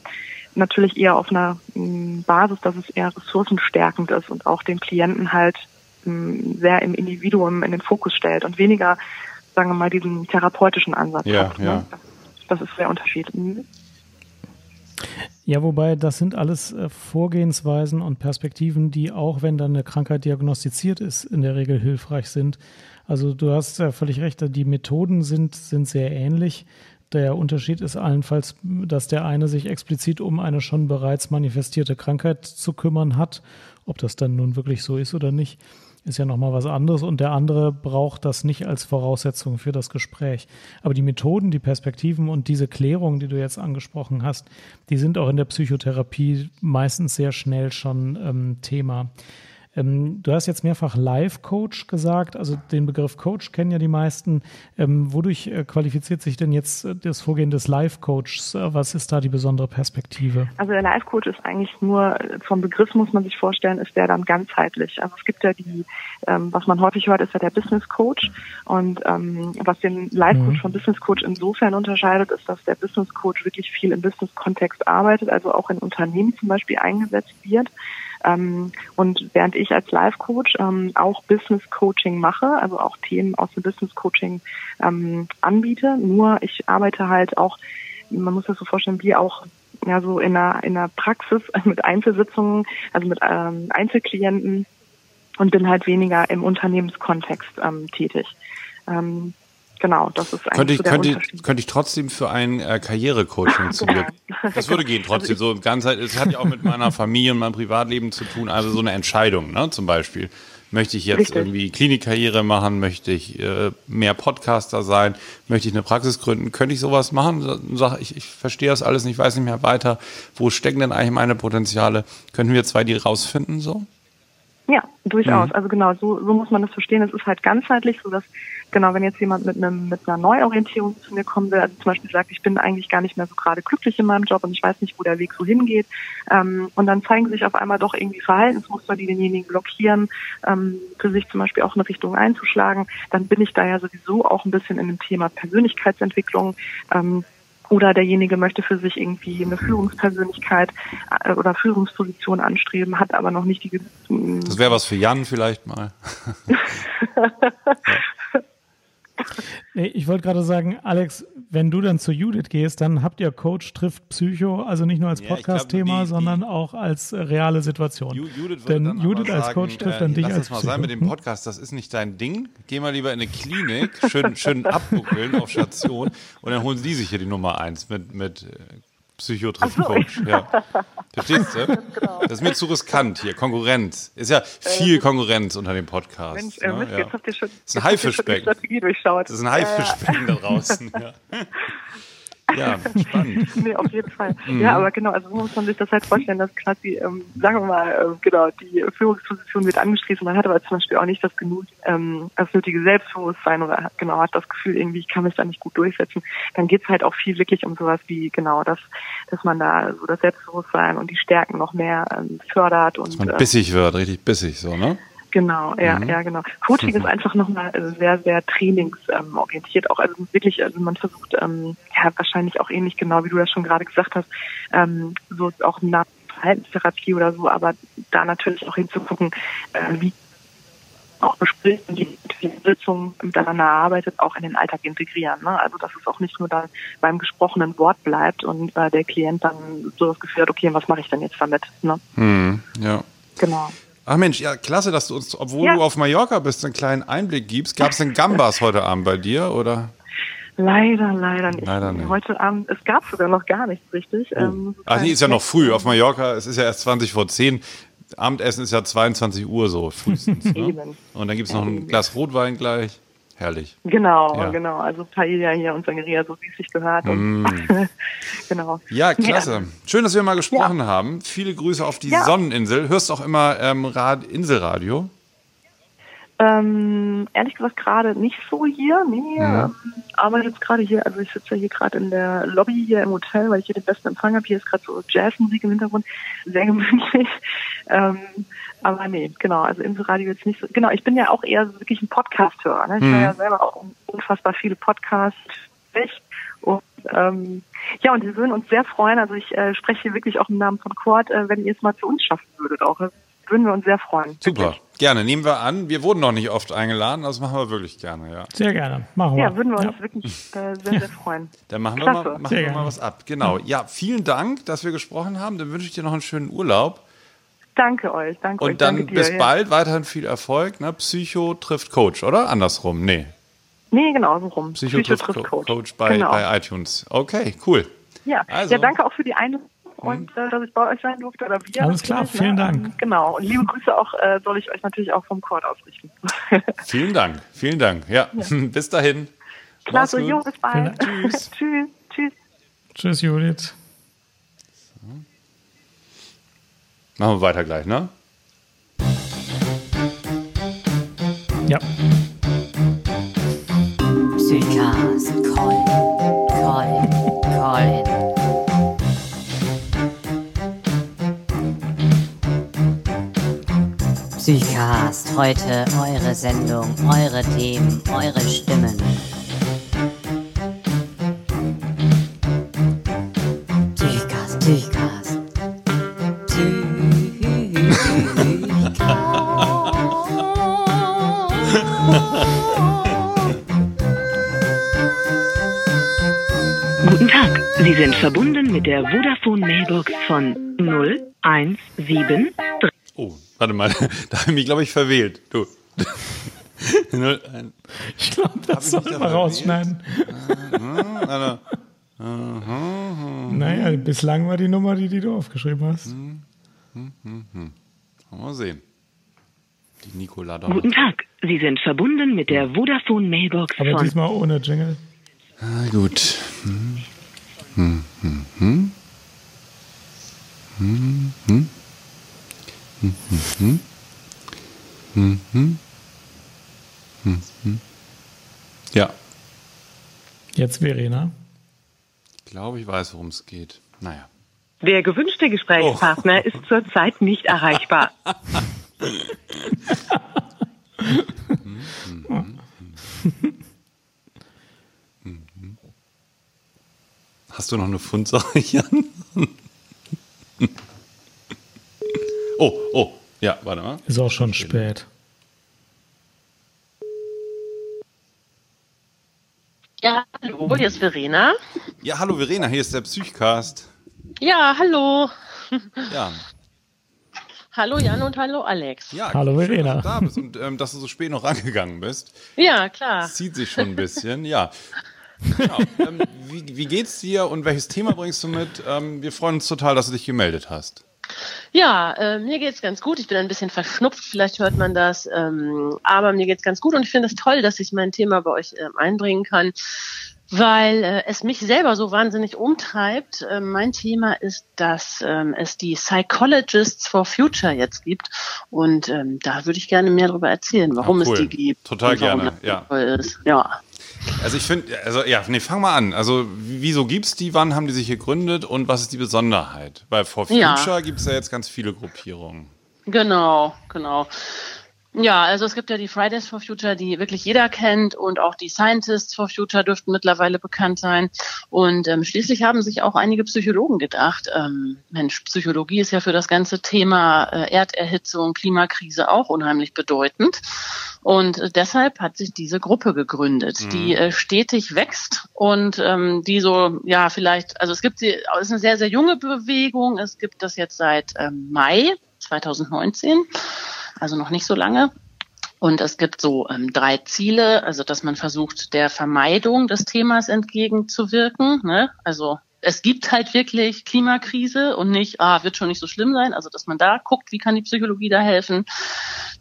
E: natürlich eher auf einer mm, Basis, dass es eher ressourcenstärkend ist und auch den Klienten halt mm, sehr im Individuum in den Fokus stellt und weniger, sagen wir mal, diesen therapeutischen Ansatz
A: ja,
E: hat.
A: Ne? Ja.
E: Das, ist der Unterschied. Mhm.
B: Ja, wobei das sind alles äh, Vorgehensweisen und Perspektiven, die auch, wenn dann eine Krankheit diagnostiziert ist, in der Regel hilfreich sind. Also du hast ja völlig recht, die Methoden sind, sind sehr ähnlich. Der Unterschied ist allenfalls, dass der eine sich explizit um eine schon bereits manifestierte Krankheit zu kümmern hat. Ob das dann nun wirklich so ist oder nicht, ist ja nochmal was anderes. Und der andere braucht das nicht als Voraussetzung für das Gespräch. Aber die Methoden, die Perspektiven und diese Klärung, die du jetzt angesprochen hast, die sind auch in der Psychotherapie meistens sehr schnell schon ähm, Thema. Ähm, du hast jetzt mehrfach Life-Coach gesagt, also den Begriff Coach kennen ja die meisten. Ähm, wodurch äh, qualifiziert sich denn jetzt äh, das Vorgehen des Life-Coaches? Äh, was ist da die besondere Perspektive?
E: Also der Life-Coach ist eigentlich nur, äh, vom Begriff muss man sich vorstellen, ist der dann ganzheitlich. Also es gibt ja die, ähm, was man häufig hört, ist ja der Business-Coach. Und ähm, was den Life-Coach mhm. vom Business-Coach insofern unterscheidet, ist, dass der Business-Coach wirklich viel im Business-Kontext arbeitet, also auch in Unternehmen zum Beispiel eingesetzt wird. Ähm, und während ich als Life Coach ähm, auch Business Coaching mache, also auch Themen aus dem Business Coaching ähm, anbiete, nur ich arbeite halt auch, man muss das so vorstellen, wie auch ja so in einer, in einer Praxis <laughs> mit Einzelsitzungen, also mit ähm, Einzelklienten und bin halt weniger im Unternehmenskontext ähm, tätig. Ähm, genau, das ist eigentlich
A: Könnte ich,
E: so der
A: könnte,
E: Unterschied.
A: könnte ich trotzdem für ein äh, Karrierecoaching zu dir. <laughs> Das würde gehen trotzdem. So ganz, es hat ja auch mit meiner Familie und meinem Privatleben zu tun. Also so eine Entscheidung, ne? Zum Beispiel. Möchte ich jetzt
E: Richtig.
A: irgendwie Klinikkarriere machen? Möchte ich äh, mehr Podcaster sein? Möchte ich eine Praxis gründen? Könnte ich sowas machen? Sag, ich, ich verstehe das alles nicht, weiß nicht mehr weiter. Wo stecken denn eigentlich meine Potenziale? Könnten wir zwei die rausfinden so?
E: Ja, durchaus.
A: Mhm.
E: Also genau, so, so muss man das verstehen. Es ist halt ganzheitlich so, dass genau, wenn jetzt jemand mit einem mit einer Neuorientierung zu mir kommen will, also zum Beispiel sagt, ich bin eigentlich gar nicht mehr so gerade glücklich in meinem Job und ich weiß nicht, wo der Weg so hingeht, ähm, und dann zeigen sich auf einmal doch irgendwie Verhaltensmuster, die denjenigen blockieren, ähm, für sich zum Beispiel auch eine Richtung einzuschlagen, dann bin ich da ja sowieso auch ein bisschen in dem Thema Persönlichkeitsentwicklung. Ähm, oder derjenige möchte für sich irgendwie eine Führungspersönlichkeit äh, oder Führungsposition anstreben, hat aber noch nicht die
A: Das wäre was für Jan vielleicht mal. <laughs> <laughs>
B: Nee, ich wollte gerade sagen, Alex, wenn du dann zu Judith gehst, dann habt ihr Coach trifft Psycho, also nicht nur als
A: Ja,
B: Podcast-Thema, sondern auch als äh, reale Situation.
A: Ju- Judith
B: Denn Judith als
A: sagen,
B: Coach trifft
A: äh,
B: dann dich
A: lass
B: als
A: das mal sein mit dem. Podcast, das ist nicht dein Ding. Geh mal lieber in eine Klinik, schön, schön abbuckeln auf Station und dann holen die sich hier die Nummer eins mit, mit äh, Psychotrifft-Coach. Ja. Verstehst du? <laughs>
E: Genau.
A: Das ist mir zu riskant hier. Konkurrenz. Ist ja viel Konkurrenz unter dem Podcast.
E: Mensch, äh,
A: ne? Ja.
E: jetzt habt ihr schon,
A: Das ist ein Haifischbecken. Das ist ein Haifischbecken da draußen. Ja. <laughs> ja, <laughs> spannend.
E: Nee, auf jeden Fall.
A: Mhm.
E: Ja, aber genau, also so muss man sich das halt vorstellen, dass quasi, ähm, sagen wir mal, ähm, genau, die Führungsposition wird angestrichen, man hat aber zum Beispiel auch nicht das genug, ähm, das nötige Selbstbewusstsein oder hat, genau, hat das Gefühl, irgendwie, ich kann mich da nicht gut durchsetzen, dann geht's halt auch viel wirklich um sowas wie, genau, das, dass man da so das Selbstbewusstsein und die Stärken noch mehr ähm, fördert und
A: Man
E: äh,
A: bissig wird, richtig bissig so, ne?
E: Genau, ja,
A: Mhm.
E: ja, genau. Coaching ist einfach nochmal äh, sehr, sehr trainingsorientiert auch. Also wirklich, also man versucht, ähm, ja, wahrscheinlich auch ähnlich genau, wie du das schon gerade gesagt hast, ähm, so auch nach Verhaltenstherapie oder so, aber da natürlich auch hinzugucken, äh, wie auch bespricht und die Sitzung miteinander arbeitet, auch in den Alltag integrieren. Ne? Also dass es auch nicht nur dann beim gesprochenen Wort bleibt und äh, der Klient dann so das Gefühl hat, okay, was mache ich denn jetzt damit? Ne?
A: Hm, ja.
E: Genau.
A: Ach Mensch, ja, klasse, dass du uns, obwohl
E: Ja.
A: du auf Mallorca bist, einen kleinen Einblick gibst. Gab es denn Gambas heute Abend bei dir, oder?
E: Leider, leider nicht.
A: Leider nicht.
E: Heute Abend, es gab sogar noch gar nichts richtig. Ähm,
A: Ach nee, ist ja noch früh. Auf Mallorca, es ist ja erst 20 vor 10. Abendessen ist ja 22 Uhr so frühestens. Ne? Und dann gibt's noch ein Glas Rotwein gleich. Herrlich.
E: Genau,
A: Ja.
E: genau. Also Paella hier und Sangria, so wie es sich gehört. Und <laughs> genau.
A: Mm. Ja, klasse. Schön, dass wir mal gesprochen
E: Ja.
A: haben. Viele Grüße auf die
E: Ja.
A: Sonneninsel. Hörst auch immer ähm, Rad Inselradio?
E: Ähm, ehrlich gesagt gerade nicht so hier, nee,
A: Ja.
E: ähm, aber jetzt gerade hier, also ich sitze ja hier gerade in der Lobby hier im Hotel, weil ich hier den besten Empfang habe. Hier ist gerade so Jazzmusik im Hintergrund, sehr gemütlich. <laughs> Ähm, aber nee, genau, also Inselradio jetzt nicht so. Genau, ich bin ja auch eher so wirklich ein Podcast-Hörer. Ne? Ich höre ja selber auch unfassbar viele Podcasts. Und ähm, ja, und wir würden uns sehr freuen. Also ich äh, spreche hier wirklich auch im Namen von Quad, äh, wenn ihr es mal zu uns schaffen würdet auch. Würden wir uns sehr freuen.
A: Super.
E: Wirklich.
A: Gerne. Nehmen wir an. Wir wurden noch nicht oft eingeladen. Das machen wir wirklich gerne, ja.
B: Sehr gerne. Machen wir.
E: Ja, würden wir uns wirklich äh, sehr, sehr freuen. <laughs>
A: Dann machen wir,
E: Klasse.
A: mal, machen
B: Sehr
A: wir mal was ab. Genau. Ja, vielen Dank, dass wir gesprochen haben. Dann wünsche ich dir noch einen schönen Urlaub.
E: Danke euch, danke euch.
A: Und dann
E: danke dir,
A: bis
E: ja.
A: bald, weiterhin viel Erfolg. Ne? Psycho trifft Coach, oder? Andersrum, nee.
E: Nee, genau, so rum.
A: Psycho, trifft Co Coach, bei,
E: genau.
A: bei iTunes. Okay, cool.
E: ja.
A: Also.
E: ja, danke auch für die Einladung und äh, dass ich bei euch sein durfte. Oder wir
B: Alles klar,
E: natürlich,
B: vielen
E: ne?
B: Dank.
E: Ähm, Genau. Und liebe Grüße auch äh, soll ich euch natürlich auch vom Chord ausrichten. <laughs>
A: Vielen Dank, vielen Dank. Ja, <laughs> bis dahin.
E: Klasse, jo, bis bald.
A: Tschüss. <laughs>
E: tschüss. Tschüss.
B: Tschüss, Judith.
A: Machen wir weiter gleich, ne?
B: Ja.
C: Psychcast, call, call, call in. Psychcast, heute eure Sendung, eure Themen, eure Stimmen. Psychcast, Psychcast.
F: Sie sind verbunden mit der Vodafone Mailbox von 017.
A: Oh, warte mal, <laughs> da habe ich mich, glaube ich, verwählt. Du. <laughs>
B: Ich glaube, das soll man rausschneiden. Naja, bislang war die Nummer, die, die du aufgeschrieben hast.
A: Mal sehen. Die Nicola da.
F: Guten Tag, Sie sind verbunden mit der Vodafone Mailbox
B: Aber
F: von
B: diesmal ohne Jingle.
A: Ah, gut. Hm. Hm, hm, hm. Hm, hm. Hm, hm, hm. Hm, hm. Hm, hm. Ja,
B: Jetzt Verena.
A: ich glaube, ich weiß, worum es geht. Naja.
E: Der gewünschte Gesprächspartner ist zurzeit nicht erreichbar. <laughs> <laughs>
A: Hast du noch eine Fundsache, <laughs> Jan? oh, oh. Ja, warte mal.
B: Ist auch schon spät.
G: Ja, hallo, hier ist Verena.
A: Ja, hallo Verena, hier ist der Psychcast.
G: Ja, hallo.
A: Ja,
G: Hallo Jan und hallo Alex.
A: ja
B: Hallo,
A: schön,
B: Verena.
A: Dass du da bist und ähm, dass du so spät noch <laughs> rangegangen bist.
G: Ja, klar.
A: Das zieht sich schon ein bisschen, ja. Genau. Ähm, wie, wie geht's dir und welches Thema bringst du mit? Ähm, wir freuen uns total, dass du dich gemeldet hast.
G: Ja, äh, mir geht's ganz gut. Ich bin ein bisschen verschnupft, vielleicht hört man das. Ähm, aber mir geht's ganz gut und ich finde es toll, dass ich mein Thema bei euch ähm, einbringen kann, weil äh, es mich selber so wahnsinnig umtreibt. Ähm, mein Thema ist, dass ähm, es die Psychologists for Future jetzt gibt und ähm, da würde ich gerne mehr darüber erzählen, warum
A: Ah, cool.
G: es die gibt.
A: Total gerne,
G: das
A: ja.
G: Ja.
A: Also ich finde, also ja, nee, fang mal an. Also wieso gibt's die, wann haben die sich gegründet und was ist die Besonderheit? Weil For
G: Ja.
A: Future gibt's ja jetzt ganz viele Gruppierungen.
G: Genau, genau. Ja, also es gibt ja die Fridays for Future, die wirklich jeder kennt und auch die Scientists for Future dürften mittlerweile bekannt sein. Und ähm, schließlich haben sich auch einige Psychologen gedacht, ähm, Mensch, Psychologie ist ja für das ganze Thema äh, Erderhitzung, Klimakrise auch unheimlich bedeutend. Und äh, deshalb hat sich diese Gruppe gegründet, die äh, stetig wächst und ähm, die so, ja, vielleicht, also es gibt sie, es ist eine sehr, sehr junge Bewegung. Es gibt das jetzt seit ähm, Mai 2019 also noch nicht so lange. Und es gibt so ähm, drei Ziele, also dass man versucht, der Vermeidung des Themas entgegenzuwirken. Ne? Also es gibt halt wirklich Klimakrise und nicht, ah, wird schon nicht so schlimm sein. Also dass man da guckt, wie kann die Psychologie da helfen.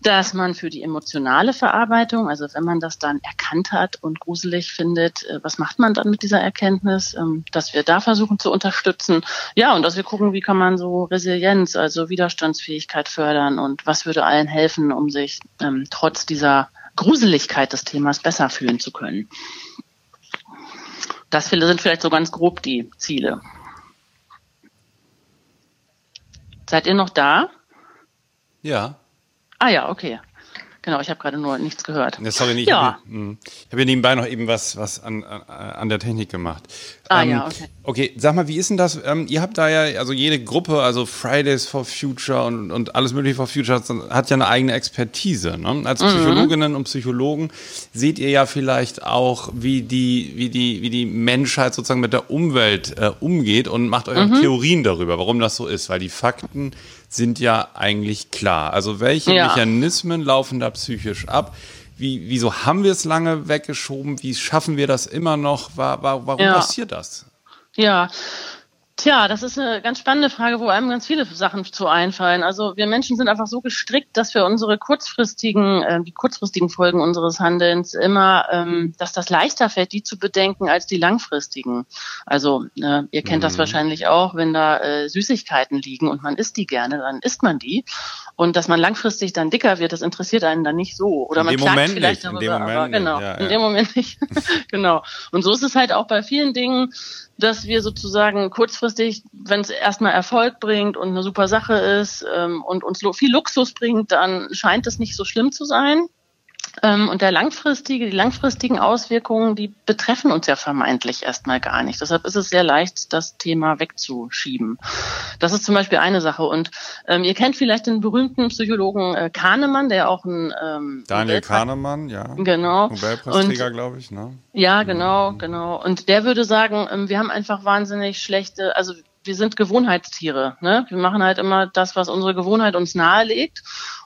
G: Dass man für die emotionale Verarbeitung, also wenn man das dann erkannt hat und gruselig findet, äh, was macht man dann mit dieser Erkenntnis, ähm, dass wir da versuchen zu unterstützen. Ja, und dass wir gucken, wie kann man so Resilienz, also Widerstandsfähigkeit fördern und was würde allen helfen, um sich ähm, trotz dieser Gruseligkeit des Themas besser fühlen zu können. Das sind vielleicht so ganz grob die Ziele. Seid ihr noch da?
A: Ja.
G: Ah ja, okay. Genau, ich habe gerade nur nichts gehört.
A: Ja, sorry, ich
G: Ja.
A: habe hm, hab hier nebenbei noch eben was, was an, an, der Technik gemacht.
G: Ah, ja, okay.
A: Okay, sag mal, wie ist denn das? Ähm, ihr habt da ja, also jede Gruppe, also Fridays for Future und, und alles mögliche for Future hat, ja eine eigene Expertise. Ne? Als
G: Mhm.
A: Psychologinnen und Psychologen seht ihr ja vielleicht auch, wie die, wie die, wie die Menschheit sozusagen mit der Umwelt äh, umgeht und macht euch
G: Mhm.
A: Theorien darüber, warum das so ist, weil die Fakten sind ja eigentlich klar. Also welche
G: Ja.
A: Mechanismen laufen da psychisch ab? Wie, wieso haben wir es lange weggeschoben? Wie schaffen wir das immer noch? Wa- wa- Warum
G: Ja.
A: passiert das?
G: Ja. Tja, das ist eine ganz spannende Frage, wo einem ganz viele Sachen zu einfallen. Also wir Menschen sind einfach so gestrickt, dass wir unsere kurzfristigen, äh, die kurzfristigen Folgen unseres Handelns immer, ähm, dass das leichter fällt, die zu bedenken als die langfristigen. Also äh, ihr kennt das wahrscheinlich auch, wenn da äh, Süßigkeiten liegen und man isst die gerne, dann isst man die. Und dass man langfristig dann dicker wird, das interessiert einen dann nicht so. Oder
A: In
G: man klagt
A: Moment
G: vielleicht
A: nicht, in
G: darüber,
A: dem Moment
G: aber
A: nicht,
G: genau,
A: ja,
G: in
A: ja.
G: dem Moment nicht. <laughs> genau. Und so ist es halt auch bei vielen Dingen, dass wir sozusagen kurzfristig, wenn es erstmal Erfolg bringt und eine super Sache ist ähm, und uns viel Luxus bringt, dann scheint es nicht so schlimm zu sein. Ähm, und der langfristige, die langfristigen Auswirkungen, die betreffen uns ja vermeintlich erstmal gar nicht. Deshalb ist es sehr leicht, das Thema wegzuschieben. Das ist zum Beispiel eine Sache. Und ähm, ihr kennt vielleicht den berühmten Psychologen äh, Kahnemann, der auch ein ähm,
A: Daniel Kahnemann, ja.
G: Genau.
A: Nobelpreisträger, glaube ich, ne?
G: Ja, genau, genau. Und der würde sagen, ähm, wir haben einfach wahnsinnig schlechte, also wir sind Gewohnheitstiere. Ne? Wir machen halt immer das, was unsere Gewohnheit uns nahelegt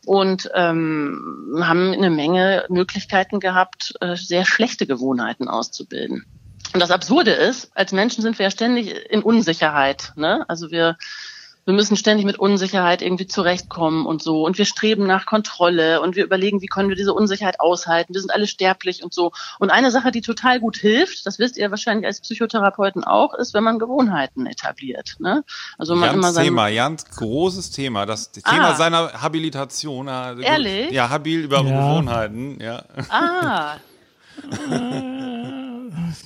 G: und ähm, haben eine Menge Möglichkeiten gehabt, äh, sehr schlechte Gewohnheiten auszubilden. Und das Absurde ist, als Menschen sind wir ja ständig in Unsicherheit. Ne? Also wir wir müssen ständig mit Unsicherheit irgendwie zurechtkommen und so. Und wir streben nach Kontrolle und wir überlegen, wie können wir diese Unsicherheit aushalten. Wir sind alle sterblich und so. Und eine Sache, die total gut hilft, das wisst ihr wahrscheinlich als Psychotherapeuten auch, ist, wenn man Gewohnheiten etabliert. Ne?
A: Also man ganz immer Thema, ganz großes Thema. Das Thema ah. seiner Habilitation. Äh,
G: Ehrlich?
A: Ja, habil über ja. Gewohnheiten. Ja.
G: Ah. <laughs>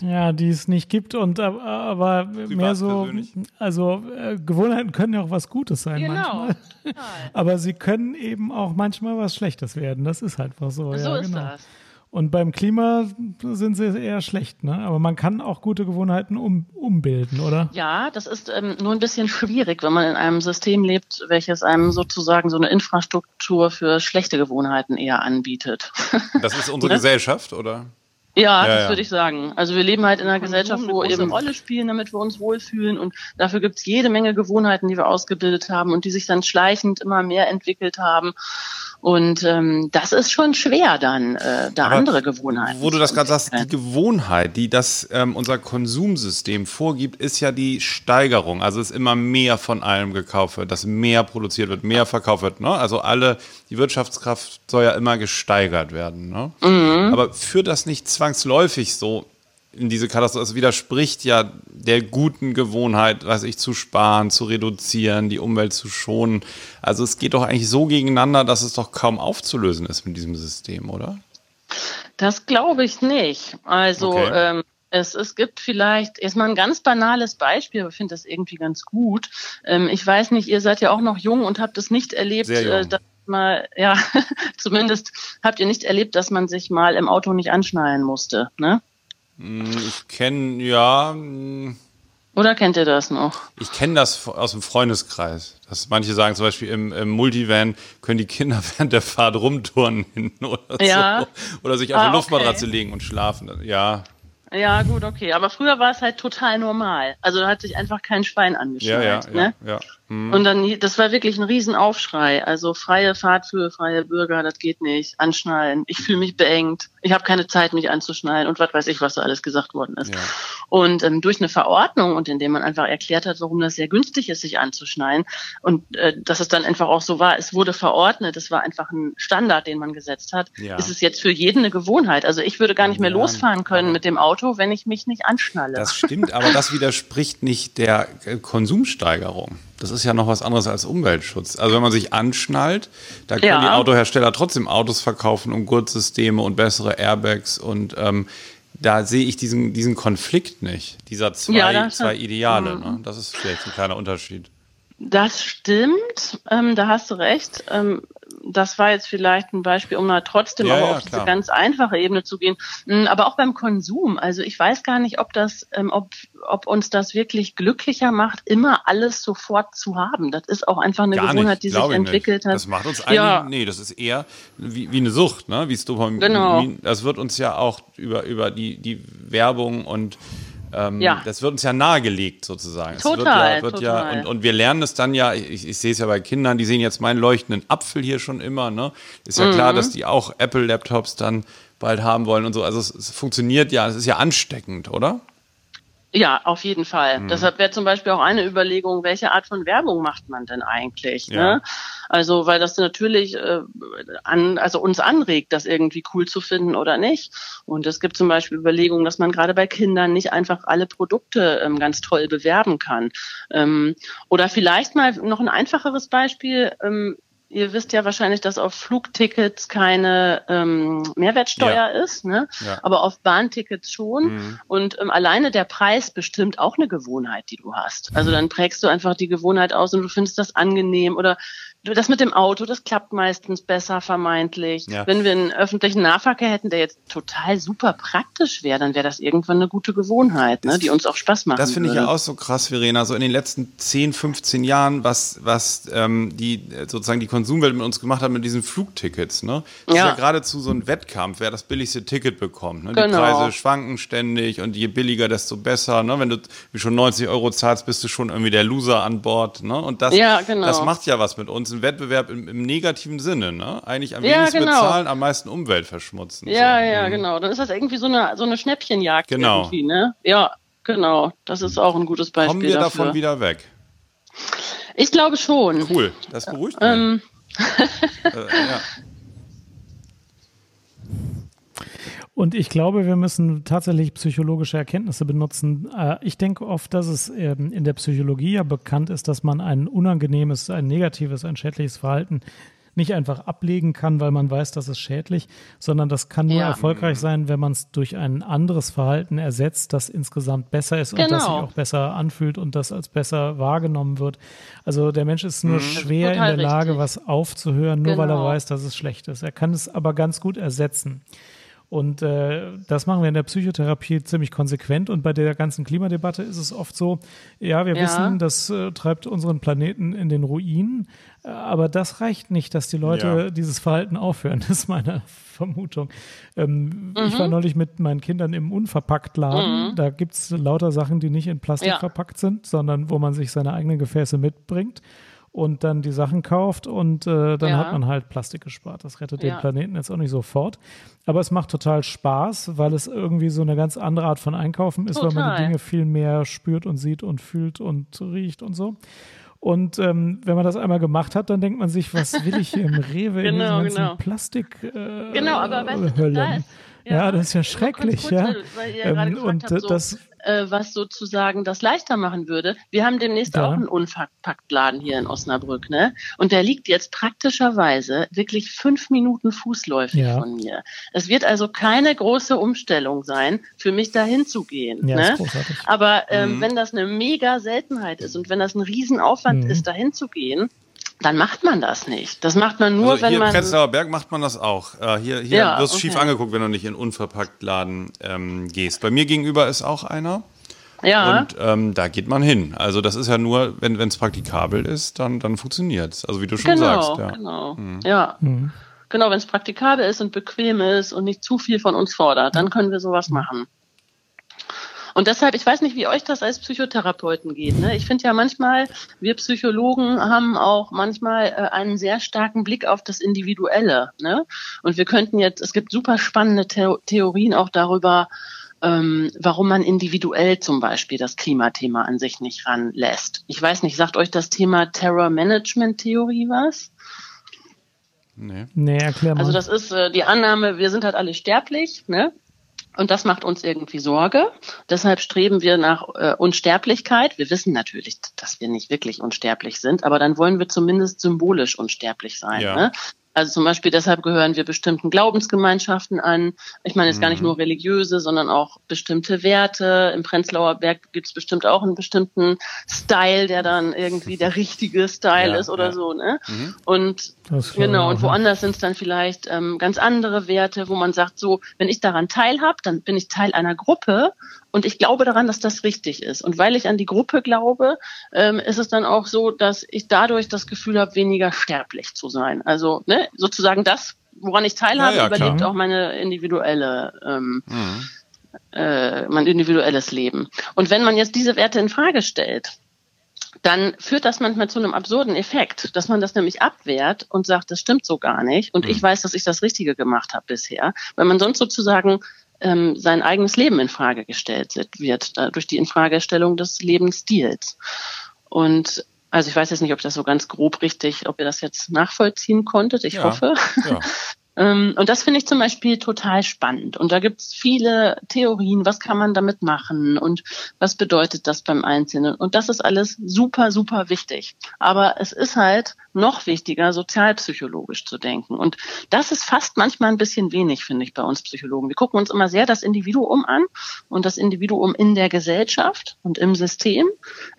B: ja, die es nicht gibt und aber Privat mehr so, persönlich. also äh, Gewohnheiten können ja auch was Gutes sein genau. manchmal. <laughs> aber sie können eben auch manchmal was Schlechtes werden. Das ist halt einfach so.
G: So
B: ja,
G: ist
B: genau.
G: das.
B: Und beim Klima sind sie eher schlecht, ne? Aber man kann auch gute Gewohnheiten um, umbilden, oder?
G: Ja, das ist ähm, nur ein bisschen schwierig, wenn man in einem System lebt, welches einem sozusagen so eine Infrastruktur für schlechte Gewohnheiten eher anbietet.
A: Das ist unsere <laughs> ne? Gesellschaft, oder?
G: Ja, ja das ja. würde ich sagen. Also wir leben halt in einer Gesellschaft, wo eben Rolle spielen, damit wir uns wohlfühlen und dafür gibt's jede Menge Gewohnheiten, die wir ausgebildet haben und die sich dann schleichend immer mehr entwickelt haben. Und ähm, das ist schon schwer dann, äh, da Aber andere Gewohnheiten.
A: Wo du das gerade sagst, die Gewohnheit, die das ähm, unser Konsumsystem vorgibt, ist ja die Steigerung. Also es ist immer mehr von allem gekauft wird, dass mehr produziert wird, mehr verkauft wird. Ne? Also alle, die Wirtschaftskraft soll ja immer gesteigert werden. Ne? Mhm. Aber führt das nicht zwangsläufig so in diese Katastrophe. Es widerspricht ja der guten Gewohnheit, weiß ich, zu sparen, zu reduzieren, die Umwelt zu schonen. Also es geht doch eigentlich so gegeneinander, dass es doch kaum aufzulösen ist mit diesem System, oder?
G: Das glaube ich nicht. Also okay. ähm, es, es gibt vielleicht erstmal ein ganz banales Beispiel, aber ich finde das irgendwie ganz gut. Ähm, ich weiß nicht, ihr seid ja auch noch jung und habt es nicht erlebt, äh, dass mal, <laughs> ja, zumindest habt ihr nicht erlebt, dass man sich mal im Auto nicht anschnallen musste, ne?
A: Hm, ich kenne, ja. Hm.
G: Oder kennt ihr das noch?
A: Ich kenne das aus dem Freundeskreis. Dass manche sagen zum Beispiel im, im, Multivan können die Kinder <laughs> während der Fahrt rumturnen hinten oder
G: ja.
A: so. Oder sich auf ah, eine Luftmatratze okay. legen und schlafen. Ja.
G: Ja, gut, okay. Aber früher war es halt total normal. Also da hat sich einfach kein Schwein angeschnallt. Ja, ja, ne?
A: ja, ja.
G: Mhm. Und dann, das war wirklich ein Riesenaufschrei. Also freie Fahrt für freie Bürger, das geht nicht. Anschnallen. Ich fühle mich beengt. Ich habe keine Zeit, mich anzuschnallen und was weiß ich, was da alles gesagt worden ist. Ja. Und ähm, durch eine Verordnung und indem man einfach erklärt hat, warum das sehr günstig ist, sich anzuschnallen und äh, dass es dann einfach auch so war, es wurde verordnet, es war einfach ein Standard, den man gesetzt hat, ja. ist es jetzt für jeden eine Gewohnheit. Also ich würde gar nicht mehr ja, losfahren können mit dem Auto, wenn ich mich nicht anschnalle.
A: Das stimmt, aber das widerspricht nicht der äh, Konsumsteigerung. Das ist ja noch was anderes als Umweltschutz. Also wenn man sich anschnallt, da können die Autohersteller trotzdem Autos verkaufen und Gurtsysteme und bessere Airbags und ähm, da sehe ich diesen, diesen Konflikt nicht, dieser zwei, ja, zwei Ideale. Ne? Das ist vielleicht ein kleiner Unterschied.
G: Das stimmt, ähm, da hast du recht. Ähm, das war jetzt vielleicht ein Beispiel, um da trotzdem ja, auch ja, auf diese ganz einfache Ebene zu gehen. Mm, aber auch beim Konsum. Also ich weiß gar nicht, ob das, ähm, ob, ob uns das wirklich glücklicher macht, immer alles sofort zu haben. Das ist auch einfach eine gar Gewohnheit, nicht, die sich entwickelt
A: nicht.
G: hat.
A: Das macht uns eigentlich, ja. nee, das ist eher wie, wie eine Sucht, ne? Wie Dopamin.
G: Genau.
A: Das wird uns ja auch über, über die, die Werbung und ähm, ja. Das wird uns ja nahegelegt sozusagen.
G: Total,
A: wird ja,
G: wird
A: total. Ja, und, und wir lernen es dann ja, ich, ich sehe es ja bei Kindern, die sehen jetzt meinen leuchtenden Apfel hier schon immer. Ne? Ist ja mhm. klar, dass die auch Apple-Laptops dann bald haben wollen und so. Also es, es funktioniert ja, es ist ja ansteckend, oder?
G: Ja, auf jeden Fall. Mhm. Deshalb wäre zum Beispiel auch eine Überlegung, welche Art von Werbung macht man denn eigentlich? Ja. Ne? Also, weil das natürlich äh, an, also uns anregt, das irgendwie cool zu finden oder nicht. Und es gibt zum Beispiel Überlegungen, dass man gerade bei Kindern nicht einfach alle Produkte ähm, ganz toll bewerben kann. Ähm, oder vielleicht mal noch ein einfacheres Beispiel. Ähm, ihr wisst ja wahrscheinlich, dass auf Flugtickets keine ähm, Mehrwertsteuer
A: Ja.
G: ist, ne?
A: Ja.
G: aber auf Bahntickets schon.
A: Mhm.
G: Und ähm, alleine der Preis bestimmt auch eine Gewohnheit, die du hast. Also dann prägst du einfach die Gewohnheit aus und du findest das angenehm oder das mit dem Auto, das klappt meistens besser vermeintlich.
A: Ja.
G: Wenn wir einen öffentlichen Nahverkehr hätten, der jetzt total super praktisch wäre, dann wäre das irgendwann eine gute Gewohnheit, ne? die uns auch Spaß machen
A: Das finde ich ja auch so krass, Verena. So in den letzten 10, 15 Jahren, was, was ähm, die äh, sozusagen die Konsumwelt mit uns gemacht hat mit diesen Flugtickets. Ne? Das
G: Ja.
A: ist ja geradezu so ein Wettkampf, wer das billigste Ticket bekommt. Ne? Die
G: Genau.
A: Preise schwanken ständig und je billiger, desto besser. Ne? Wenn du wie schon 90 Euro zahlst, bist du schon irgendwie der Loser an Bord. Ne? Und das,
G: Ja, genau.
A: das macht ja was mit uns. Ein Wettbewerb im, im negativen Sinne. Ne? Eigentlich am
G: Ja,
A: wenigsten
G: genau.
A: bezahlen, am meisten Umwelt verschmutzen.
G: Ja,
A: so.
G: ja, genau. Dann ist das irgendwie so eine, so eine Schnäppchenjagd
A: Genau.
G: irgendwie, ne? Ja, genau. Das ist auch ein gutes Beispiel
A: Kommen wir
G: dafür.
A: davon wieder weg?
G: Ich glaube schon.
A: Cool, das beruhigt mich.
G: Ähm,
A: äh, ja. <laughs>
B: Und ich glaube, wir müssen tatsächlich psychologische Erkenntnisse benutzen. Äh, Ich denke oft, dass es ähm, in der Psychologie ja bekannt ist, dass man ein unangenehmes, ein negatives, ein schädliches Verhalten nicht einfach ablegen kann, weil man weiß, das ist schädlich, sondern das kann nur
G: Ja.
B: erfolgreich sein, wenn man es durch ein anderes Verhalten ersetzt, das insgesamt besser ist und das sich
G: Genau.
B: auch besser anfühlt und das als besser wahrgenommen wird. Also der Mensch ist nur schwer in
G: total
B: der Lage,
G: richtig.
B: was aufzuhören, nur weil er
G: Genau.
B: weiß, dass es schlecht ist. Er kann es aber ganz gut ersetzen. Und äh, das machen wir in der Psychotherapie ziemlich konsequent. Und bei der ganzen Klimadebatte ist es oft so, ja, wir
G: Ja.
B: wissen, das äh, treibt unseren Planeten in den Ruin. Äh, Aber das reicht nicht, dass die Leute
A: Ja.
B: dieses Verhalten aufhören. Das <laughs> ist meine Vermutung. Ähm, Ich
G: Mhm.
B: war neulich mit meinen Kindern im Unverpacktladen. Da gibt's lauter Sachen, die nicht in Plastik
G: Ja.
B: verpackt sind, sondern wo man sich seine eigenen Gefäße mitbringt und dann die Sachen kauft und äh, dann
G: Ja.
B: hat man halt Plastik gespart. Das rettet den
G: Ja.
B: Planeten jetzt auch nicht sofort. Aber es macht total Spaß, weil es irgendwie so eine ganz andere Art von Einkaufen ist, weil man die
G: Total.
B: Dinge viel mehr spürt und sieht und fühlt und riecht und so. Und ähm, wenn man das einmal gemacht hat, dann denkt man sich, was will ich hier im <laughs> Rewe in
G: Genau,
B: diesen ganzen
G: genau.
B: Plastik äh,
G: Genau, aber weißt du, da
B: Höllen.
G: ist-
B: ja,
G: ja,
B: das ist ja schrecklich,
G: kurz,
B: ja.
G: weil ihr gerade
B: Ähm, und
G: habt, so,
B: das
G: äh, was sozusagen das leichter machen würde. Wir haben demnächst
B: Ja.
G: auch einen Unverpacktladen hier in Osnabrück, ne? Und der liegt jetzt praktischerweise wirklich fünf Minuten fußläufig
B: Ja.
G: von mir. Es wird also keine große Umstellung sein, für mich dahin zu gehen.
B: Ja,
G: ne? Aber ähm, wenn das eine mega Seltenheit ist und wenn das ein Riesenaufwand
B: Mhm.
G: ist, dahin zu gehen, dann macht man das nicht. Das macht man nur,
A: Also
G: wenn
A: hier in
G: man.
A: Prenzlauer Berg macht man das auch. Äh, hier hier
G: Ja,
A: wirst du schief
G: okay.
A: angeguckt, wenn du nicht in unverpackt Laden ähm, gehst. Bei mir gegenüber ist auch einer.
G: Ja.
A: Und ähm, da geht man hin. Also das ist ja nur, wenn es praktikabel ist, dann, dann funktioniert es. Also wie du schon
G: genau,
A: sagst. Ja.
G: genau. Ja. Genau, wenn es praktikabel ist und bequem ist und nicht zu viel von uns fordert, dann können wir sowas machen. Und deshalb, ich weiß nicht, wie euch das als Psychotherapeuten geht. Ne? Ich finde ja manchmal, wir Psychologen haben auch manchmal äh, einen sehr starken Blick auf das Individuelle. Ne? Und wir könnten jetzt, es gibt super spannende Theo Theorien auch darüber, ähm, warum man individuell zum Beispiel das Klimathema an sich nicht ranlässt. Ich weiß nicht, sagt euch das Thema Terror Management Theorie was?
A: Nee.
B: Nee, erklär mal.
G: Also das ist äh, die Annahme, wir sind halt alle sterblich, ne? Und das macht uns irgendwie Sorge. Deshalb streben wir nach äh, Unsterblichkeit. Wir wissen natürlich, dass wir nicht wirklich unsterblich sind, aber dann wollen wir zumindest symbolisch unsterblich sein.
A: Ja.
G: Ne? Also zum Beispiel deshalb gehören wir bestimmten Glaubensgemeinschaften an. Ich meine jetzt gar nicht
A: Mhm.
G: nur religiöse, sondern auch bestimmte Werte. Im Prenzlauer Berg gibt es bestimmt auch einen bestimmten Style, der dann irgendwie der richtige Style
A: Ja,
G: ist oder
A: ja.
G: so. Ne?
A: Mhm.
G: Und genau,
B: auch,
G: und woanders sind es dann vielleicht ähm, ganz andere Werte, wo man sagt, so, wenn ich daran teilhab, dann bin ich Teil einer Gruppe und ich glaube daran, dass das richtig ist. Und weil ich an die Gruppe glaube, ähm, ist es dann auch so, dass ich dadurch das Gefühl habe, weniger sterblich zu sein. Also ne, sozusagen das, woran ich teilhabe,
A: Ja, ja, klar.
G: überlebt auch meine individuelle ähm,
A: Mhm.
G: äh, mein individuelles Leben. Und wenn man jetzt diese Werte in Frage stellt, dann führt das manchmal zu einem absurden Effekt, dass man das nämlich abwehrt und sagt, das stimmt so gar nicht und ich weiß, dass ich das Richtige gemacht habe bisher, weil man sonst sozusagen ähm, sein eigenes Leben in Frage gestellt wird, äh, durch die Infragestellung des Lebensstils. Und also ich weiß jetzt nicht, ob ich das so ganz grob richtig, ob ihr das jetzt nachvollziehen konntet. Ich
A: Ja.
G: hoffe.
A: Ja. <laughs>
G: Ähm, und das finde ich zum Beispiel total spannend. Und da gibt es viele Theorien, was kann man damit machen und was bedeutet das beim Einzelnen. Und das ist alles super, super wichtig. Aber es ist halt noch wichtiger, sozialpsychologisch zu denken. Und das ist fast manchmal ein bisschen wenig, finde ich, bei uns Psychologen. Wir gucken uns immer sehr das Individuum an und das Individuum in der Gesellschaft und im System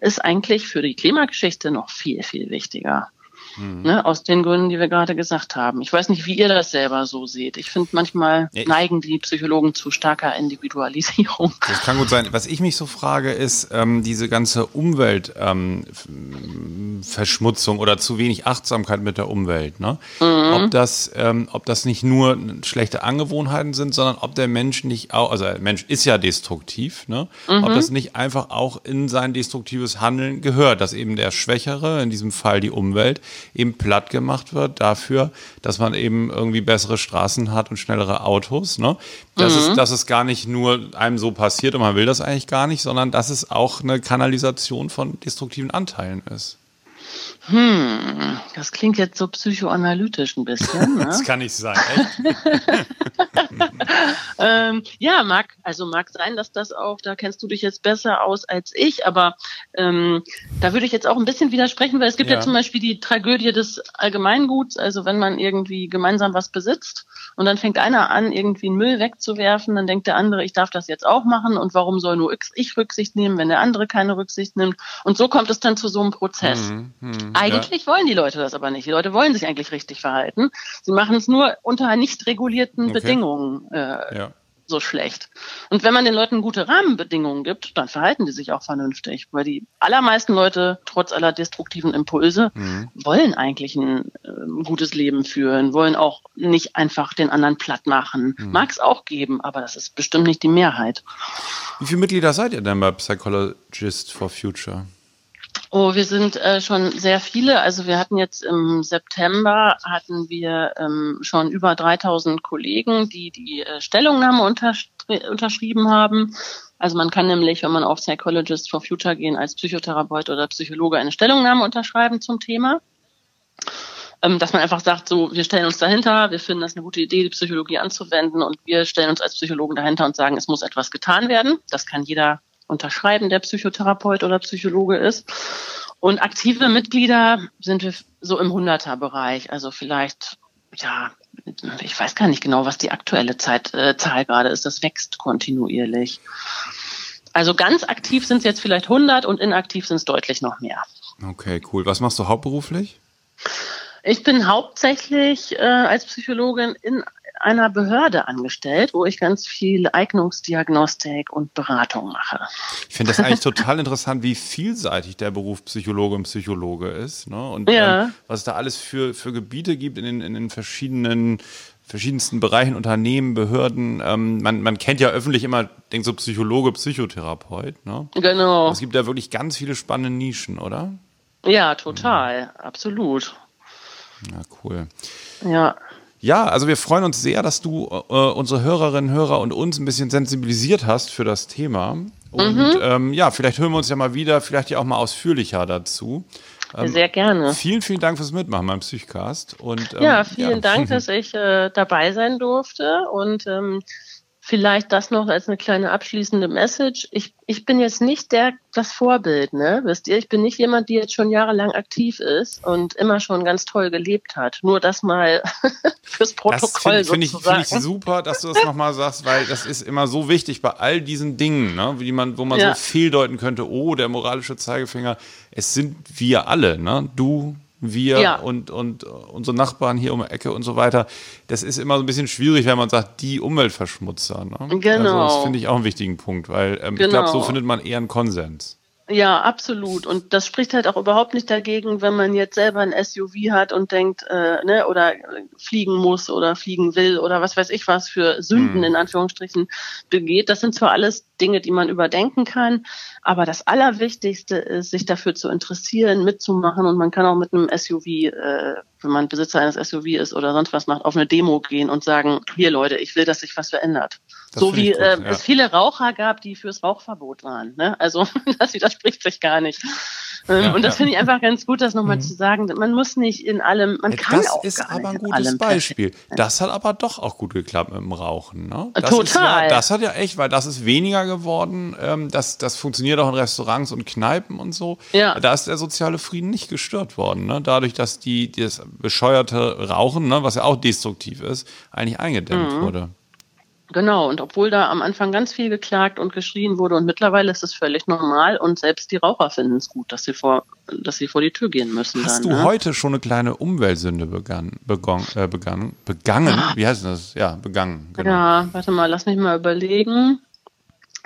G: ist eigentlich für die Klimageschichte noch viel, viel wichtiger. Mhm. Ne, aus den Gründen, die wir gerade gesagt haben. Ich weiß nicht, wie ihr das selber so seht. Ich finde, manchmal ja, neigen die Psychologen zu starker Individualisierung. <laughs>
A: Das kann gut sein. Was ich mich so frage, ist ähm, diese ganze Umweltverschmutzung ähm, oder zu wenig Achtsamkeit mit der Umwelt. Ne? Mhm. Ob, das, ähm, ob das nicht nur schlechte Angewohnheiten sind, sondern ob der Mensch nicht auch, also der Mensch ist ja destruktiv, ne? Mhm. ob das nicht einfach auch in sein destruktives Handeln gehört, dass eben der Schwächere, in diesem Fall die Umwelt, eben platt gemacht wird dafür, dass man eben irgendwie bessere Straßen hat und schnellere Autos. Ne? Das, mhm. ist, dass es gar nicht nur einem so passiert und man will das eigentlich gar nicht, sondern dass es auch eine Kanalisation von destruktiven Anteilen ist.
G: Hm, das klingt jetzt so psychoanalytisch ein bisschen. <laughs> Ne?
A: das kann nicht sein, <laughs>
G: ähm, ja, mag, also mag sein, dass das auch, da kennst du dich jetzt besser aus als ich, aber ähm, da würde ich jetzt auch ein bisschen widersprechen, weil es gibt ja. ja zum Beispiel die Tragödie des Allgemeinguts, also wenn man irgendwie gemeinsam was besitzt und dann fängt einer an, irgendwie einen Müll wegzuwerfen, dann denkt der andere, ich darf das jetzt auch machen und warum soll nur ich Rücksicht nehmen, wenn der andere keine Rücksicht nimmt? Und so kommt es dann zu so einem Prozess. Mhm, mh. Eigentlich ja. wollen die Leute das aber nicht. Die Leute wollen sich eigentlich richtig verhalten. Sie machen es nur unter nicht regulierten okay. Bedingungen äh, ja. so schlecht. Und wenn man den Leuten gute Rahmenbedingungen gibt, dann verhalten die sich auch vernünftig. Weil die allermeisten Leute, trotz aller destruktiven Impulse, mhm. wollen eigentlich ein äh, gutes Leben führen, wollen auch nicht einfach den anderen platt machen. Mhm. Mag es auch geben, aber das ist bestimmt nicht die Mehrheit.
A: Wie viele Mitglieder seid ihr denn bei Psychologist for Future?
G: Oh, wir sind äh, schon sehr viele. Also wir hatten jetzt im September hatten wir ähm, schon über 3000 Kollegen, die die äh, Stellungnahme unterschrieben haben. Also man kann nämlich, wenn man auf Psychologist for Future gehen, als Psychotherapeut oder Psychologe eine Stellungnahme unterschreiben zum Thema. Ähm, dass man einfach sagt, so, wir stellen uns dahinter, wir finden das eine gute Idee, die Psychologie anzuwenden und wir stellen uns als Psychologen dahinter und sagen, es muss etwas getan werden. Das kann jeder unterschreiben, der Psychotherapeut oder Psychologe ist. Und aktive Mitglieder sind wir so im Hunderter-Bereich, also vielleicht, ja, ich weiß gar nicht genau, was die aktuelle Zeit, äh, Zahl gerade ist. Das wächst kontinuierlich. Also ganz aktiv sind es jetzt vielleicht 100 und inaktiv sind es deutlich noch mehr.
A: Okay, cool. Was machst du hauptberuflich?
G: Ich bin hauptsächlich äh, als Psychologin in einer Behörde angestellt, wo ich ganz viel Eignungsdiagnostik und Beratung mache.
A: Ich finde das eigentlich <laughs> total interessant, wie vielseitig der Beruf Psychologe und Psychologe ist. Ne? Und ja. ähm, was es da alles für, für Gebiete gibt in den, in den verschiedenen verschiedensten Bereichen, Unternehmen, Behörden. Ähm, man, man kennt ja öffentlich immer, denkt so Psychologe, Psychotherapeut. Ne?
G: Genau.
A: Es gibt da wirklich ganz viele spannende Nischen, oder?
G: Ja, total, mhm. absolut.
A: Ja, cool.
G: Ja.
A: Ja, also wir freuen uns sehr, dass du äh, unsere Hörerinnen, Hörer und uns ein bisschen sensibilisiert hast für das Thema. Und mhm. ähm, ja, vielleicht hören wir uns ja mal wieder, vielleicht ja auch mal ausführlicher dazu.
G: Ähm, sehr gerne.
A: Vielen, vielen Dank fürs Mitmachen beim Psychcast. Und,
G: ähm, ja, vielen ja. Dank, dass ich äh, dabei sein durfte. Und ähm, Vielleicht das noch als eine kleine abschließende Message. Ich, ich bin jetzt nicht der, das Vorbild, ne? Wisst ihr? Ich bin nicht jemand, die jetzt schon jahrelang aktiv ist und immer schon ganz toll gelebt hat. Nur das mal <laughs> fürs Protokoll
A: das finde find ich, find ich super, dass du das nochmal sagst, weil das ist immer so wichtig bei all diesen Dingen, ne? Wie man, wo man ja. so fehldeuten könnte, oh, der moralische Zeigefinger. Es sind wir alle, ne? Du, wir ja. und, und unsere Nachbarn hier um die Ecke und so weiter. Das ist immer so ein bisschen schwierig, wenn man sagt, die Umweltverschmutzer. Ne?
G: Genau.
A: Also das finde ich auch einen wichtigen Punkt, weil ähm, genau. ich glaube, so findet man eher einen Konsens.
G: Ja, absolut. Und das spricht halt auch überhaupt nicht dagegen, wenn man jetzt selber ein SUV hat und denkt, äh, ne, oder fliegen muss oder fliegen will oder was weiß ich was für Sünden hm. in Anführungsstrichen begeht. Das sind zwar alles Dinge, die man überdenken kann, aber das Allerwichtigste ist, sich dafür zu interessieren, mitzumachen und man kann auch mit einem SUV, äh, wenn man Besitzer eines SUV ist oder sonst was macht, auf eine Demo gehen und sagen, hier Leute, ich will, dass sich was verändert. Das so wie gut, äh, ja. es viele Raucher gab, die fürs Rauchverbot waren. Ne? Also <laughs> das widerspricht sich gar nicht. Ähm,
A: Ja,
G: und das
A: ja.
G: finde ich einfach ganz gut, das
B: Mhm.
G: nochmal zu sagen. Man muss nicht in allem, man kann
A: das
G: auch
A: ist
G: gar
A: aber ein
G: in
A: gutes
G: allem perfekt
A: Beispiel. Das hat aber doch auch gut geklappt mit dem Rauchen. Ne? Das
G: Total.
A: Ist ja, das hat ja echt, weil das ist weniger geworden. Ähm, das, das funktioniert auch in Restaurants und Kneipen und so.
G: Ja.
A: Da ist der soziale Frieden nicht gestört worden. Ne? Dadurch, dass die, das bescheuerte Rauchen, ne, was ja auch destruktiv ist, eigentlich eingedämmt
G: Mhm.
A: wurde.
G: Genau, und obwohl da am Anfang ganz viel geklagt und geschrien wurde und mittlerweile ist es völlig normal und selbst die Raucher finden es gut, dass sie vor, dass sie vor die Tür gehen müssen.
A: Hast
G: dann,
A: du
G: ne?
A: heute schon eine kleine Umweltsünde begangen? Begon, äh, begangen? Begangen? Wie heißt das? Ja, begangen. Genau.
G: Ja, warte mal, lass mich mal überlegen.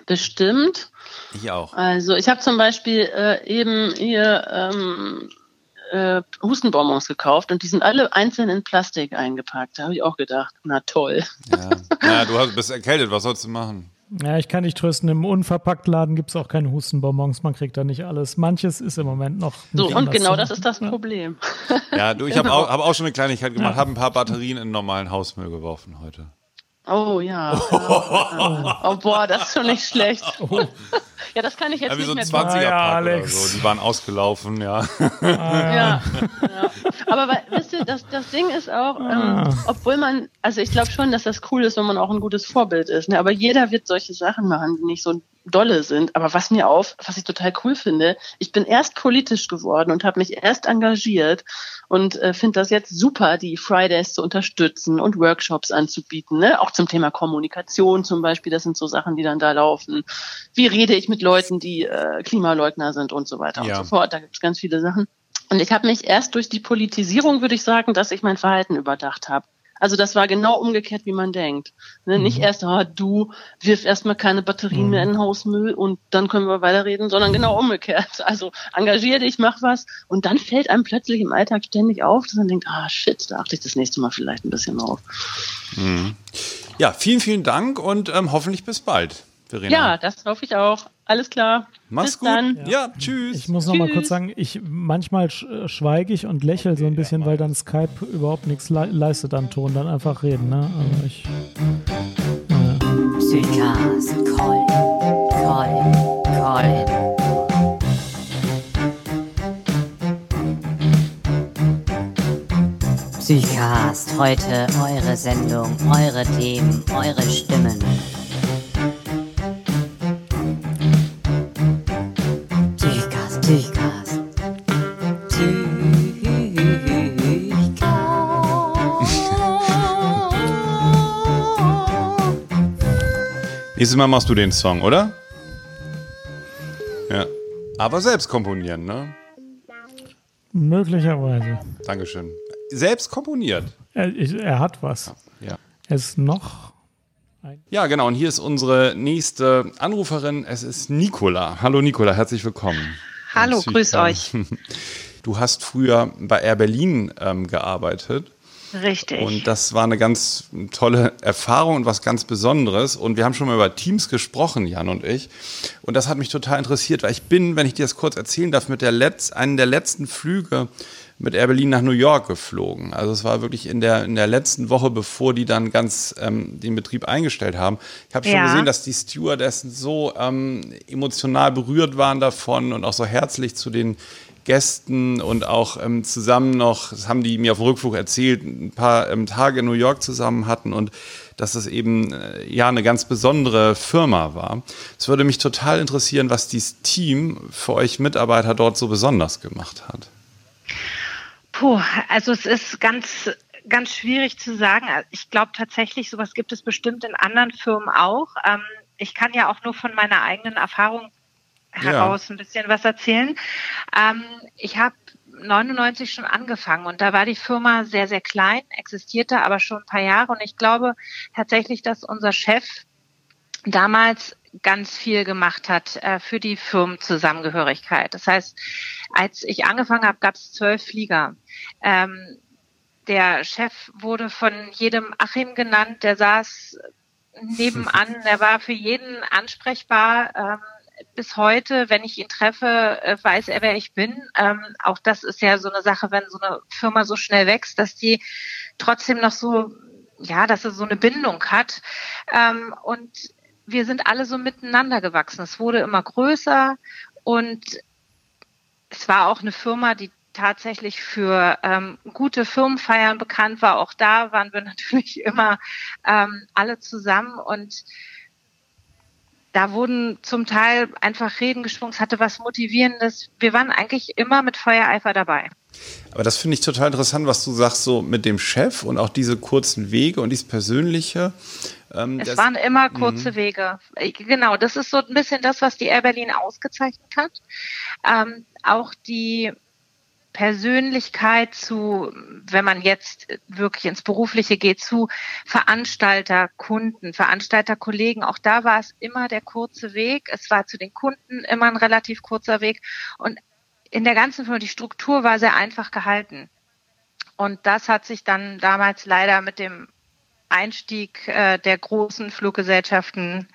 G: Bestimmt.
A: Ich auch.
G: Also ich habe zum Beispiel äh, eben hier ähm, äh, Hustenbonbons gekauft und die sind alle einzeln in Plastik eingepackt. Da habe ich auch gedacht, na toll.
A: Ja, ja du hast, bist erkältet, was sollst du machen?
B: Ja, ich kann dich trösten. Im Unverpacktladen gibt es auch keine Hustenbonbons. Man kriegt da nicht alles. Manches ist im Moment noch.
G: So,
B: nicht
G: und genau
B: zu
G: das ist das Problem.
A: Ja, du, ich habe auch, hab auch schon eine Kleinigkeit gemacht, habe ein paar Batterien in normalen Hausmüll geworfen heute.
G: Oh ja. ja. <laughs> Oh boah, das ist schon nicht schlecht. <laughs> Ja, das kann ich jetzt
A: Ja, wie so ein
G: nicht mehr
A: 20er-Pack
B: Ah, ja,
A: oder
B: Alex.
A: so. Die waren ausgelaufen, ja.
G: Ja, ja. Aber weil, wisst ihr, das, das Ding ist auch, ähm, obwohl man, also ich glaube schon, dass das cool ist, wenn man auch ein gutes Vorbild ist. Ne? Aber jeder wird solche Sachen machen, die nicht so dolle sind. Aber was mir auf, was ich total cool finde, ich bin erst politisch geworden und habe mich erst engagiert und äh, finde das jetzt super, die Fridays zu unterstützen und Workshops anzubieten. Ne? Auch zum Thema Kommunikation zum Beispiel, das sind so Sachen, die dann da laufen. Wie rede ich mit Leuten, die äh, Klimaleugner sind und so weiter
A: Ja.
G: und so fort. Da gibt es ganz viele Sachen. Und ich habe mich erst durch die Politisierung, würde ich sagen, dass ich mein Verhalten überdacht habe. Also das war genau umgekehrt, wie man denkt. Ne? Nicht erst, ah, du wirf erstmal keine Batterien mehr in den Hausmüll und dann können wir weiterreden, sondern genau umgekehrt. <laughs> Also engagier dich, mach was und dann fällt einem plötzlich im Alltag ständig auf, dass man denkt, ah shit, da achte ich das nächste Mal vielleicht ein bisschen drauf.
A: Ja, vielen, vielen Dank und ähm, hoffentlich bis bald, Verena.
G: Ja, das hoffe ich auch. Alles klar.
A: Mach's
G: Bis
A: gut.
G: dann.
A: Ja, tschüss.
B: Ich muss noch mal kurz sagen, ich manchmal äh, schweige ich und lächle so ein bisschen, weil dann Skype überhaupt nichts le leistet an Ton, dann einfach reden. Ne? Also ich,
C: Südcast, call, call. Südcast, heute eure Sendung, eure Themen, eure Stimmen.
A: Nächstes Mal machst du den Song, oder? Ja. Aber selbst komponieren, ne?
B: möglicherweise.
A: Dankeschön. Selbst komponiert.
B: Er, ich, er hat was.
A: Ja.
B: Er ist noch.
A: Ja, genau. Und hier ist unsere nächste Anruferin. Es ist Nicola. Hallo Nicola, herzlich willkommen.
H: Hallo, grüß euch.
A: Du hast früher bei Air Berlin ähm, gearbeitet.
H: Richtig.
A: Und das war eine ganz tolle Erfahrung und was ganz Besonderes. Und wir haben schon mal über Teams gesprochen, Jan und ich. Und das hat mich total interessiert, weil ich bin, wenn ich dir das kurz erzählen darf, mit der Letz-, einen der letzten Flüge mit Air Berlin nach New York geflogen. Also es war wirklich in der, in der letzten Woche, bevor die dann ganz ähm, den Betrieb eingestellt haben. Ich habe schon
H: Ja.
A: gesehen, dass die Stewardessen so ähm, emotional berührt waren davon und auch so herzlich zu den Gästen und auch ähm, zusammen noch, das haben die mir auf dem Rückflug erzählt, ein paar ähm, Tage in New York zusammen hatten und dass es eben äh, ja eine ganz besondere Firma war. Es würde mich total interessieren, was dieses Team für euch Mitarbeiter dort so besonders gemacht hat.
H: Puh, also es ist ganz, ganz schwierig zu sagen. Ich glaube tatsächlich, sowas gibt es bestimmt in anderen Firmen auch. Ähm, ich kann ja auch nur von meiner eigenen Erfahrung heraus ein bisschen was erzählen. Ähm, ich habe 99 schon angefangen und da war die Firma sehr, sehr klein, existierte aber schon ein paar Jahre und ich glaube tatsächlich, dass unser Chef damals ganz viel gemacht hat äh, für die Firmenzusammengehörigkeit. Das heißt, als ich angefangen habe, gab es zwölf Flieger. Ähm, der Chef wurde von jedem Achim genannt, der saß nebenan, der war für jeden ansprechbar. Ähm, bis heute, wenn ich ihn treffe, äh, weiß er, wer ich bin. Ähm, auch das ist ja so eine Sache, wenn so eine Firma so schnell wächst, dass die trotzdem noch so, ja, dass es so eine Bindung hat. Ähm, und wir sind alle so miteinander gewachsen. Es wurde immer größer und es war auch eine Firma, die tatsächlich für ähm, gute Firmenfeiern bekannt war. Auch da waren wir <laughs> natürlich immer ähm, alle zusammen und da wurden zum Teil einfach Reden geschwungen, es hatte was Motivierendes. Wir waren eigentlich immer mit Feuereifer dabei.
A: Aber das finde ich total interessant, was du sagst, so mit dem Chef und auch diese kurzen Wege und dieses Persönliche.
H: Ähm, es waren immer kurze mhm. Wege. Genau, das ist so ein bisschen das, was die Air Berlin ausgezeichnet hat. Ähm, auch die Persönlichkeit zu, wenn man jetzt wirklich ins Berufliche geht, zu Veranstalter, Kunden, Veranstalter, Kollegen. Auch da war es immer der kurze Weg. Es war zu den Kunden immer ein relativ kurzer Weg. Und in der ganzen Firma, die Struktur war sehr einfach gehalten. Und das hat sich dann damals leider mit dem Einstieg äh, der großen Fluggesellschaften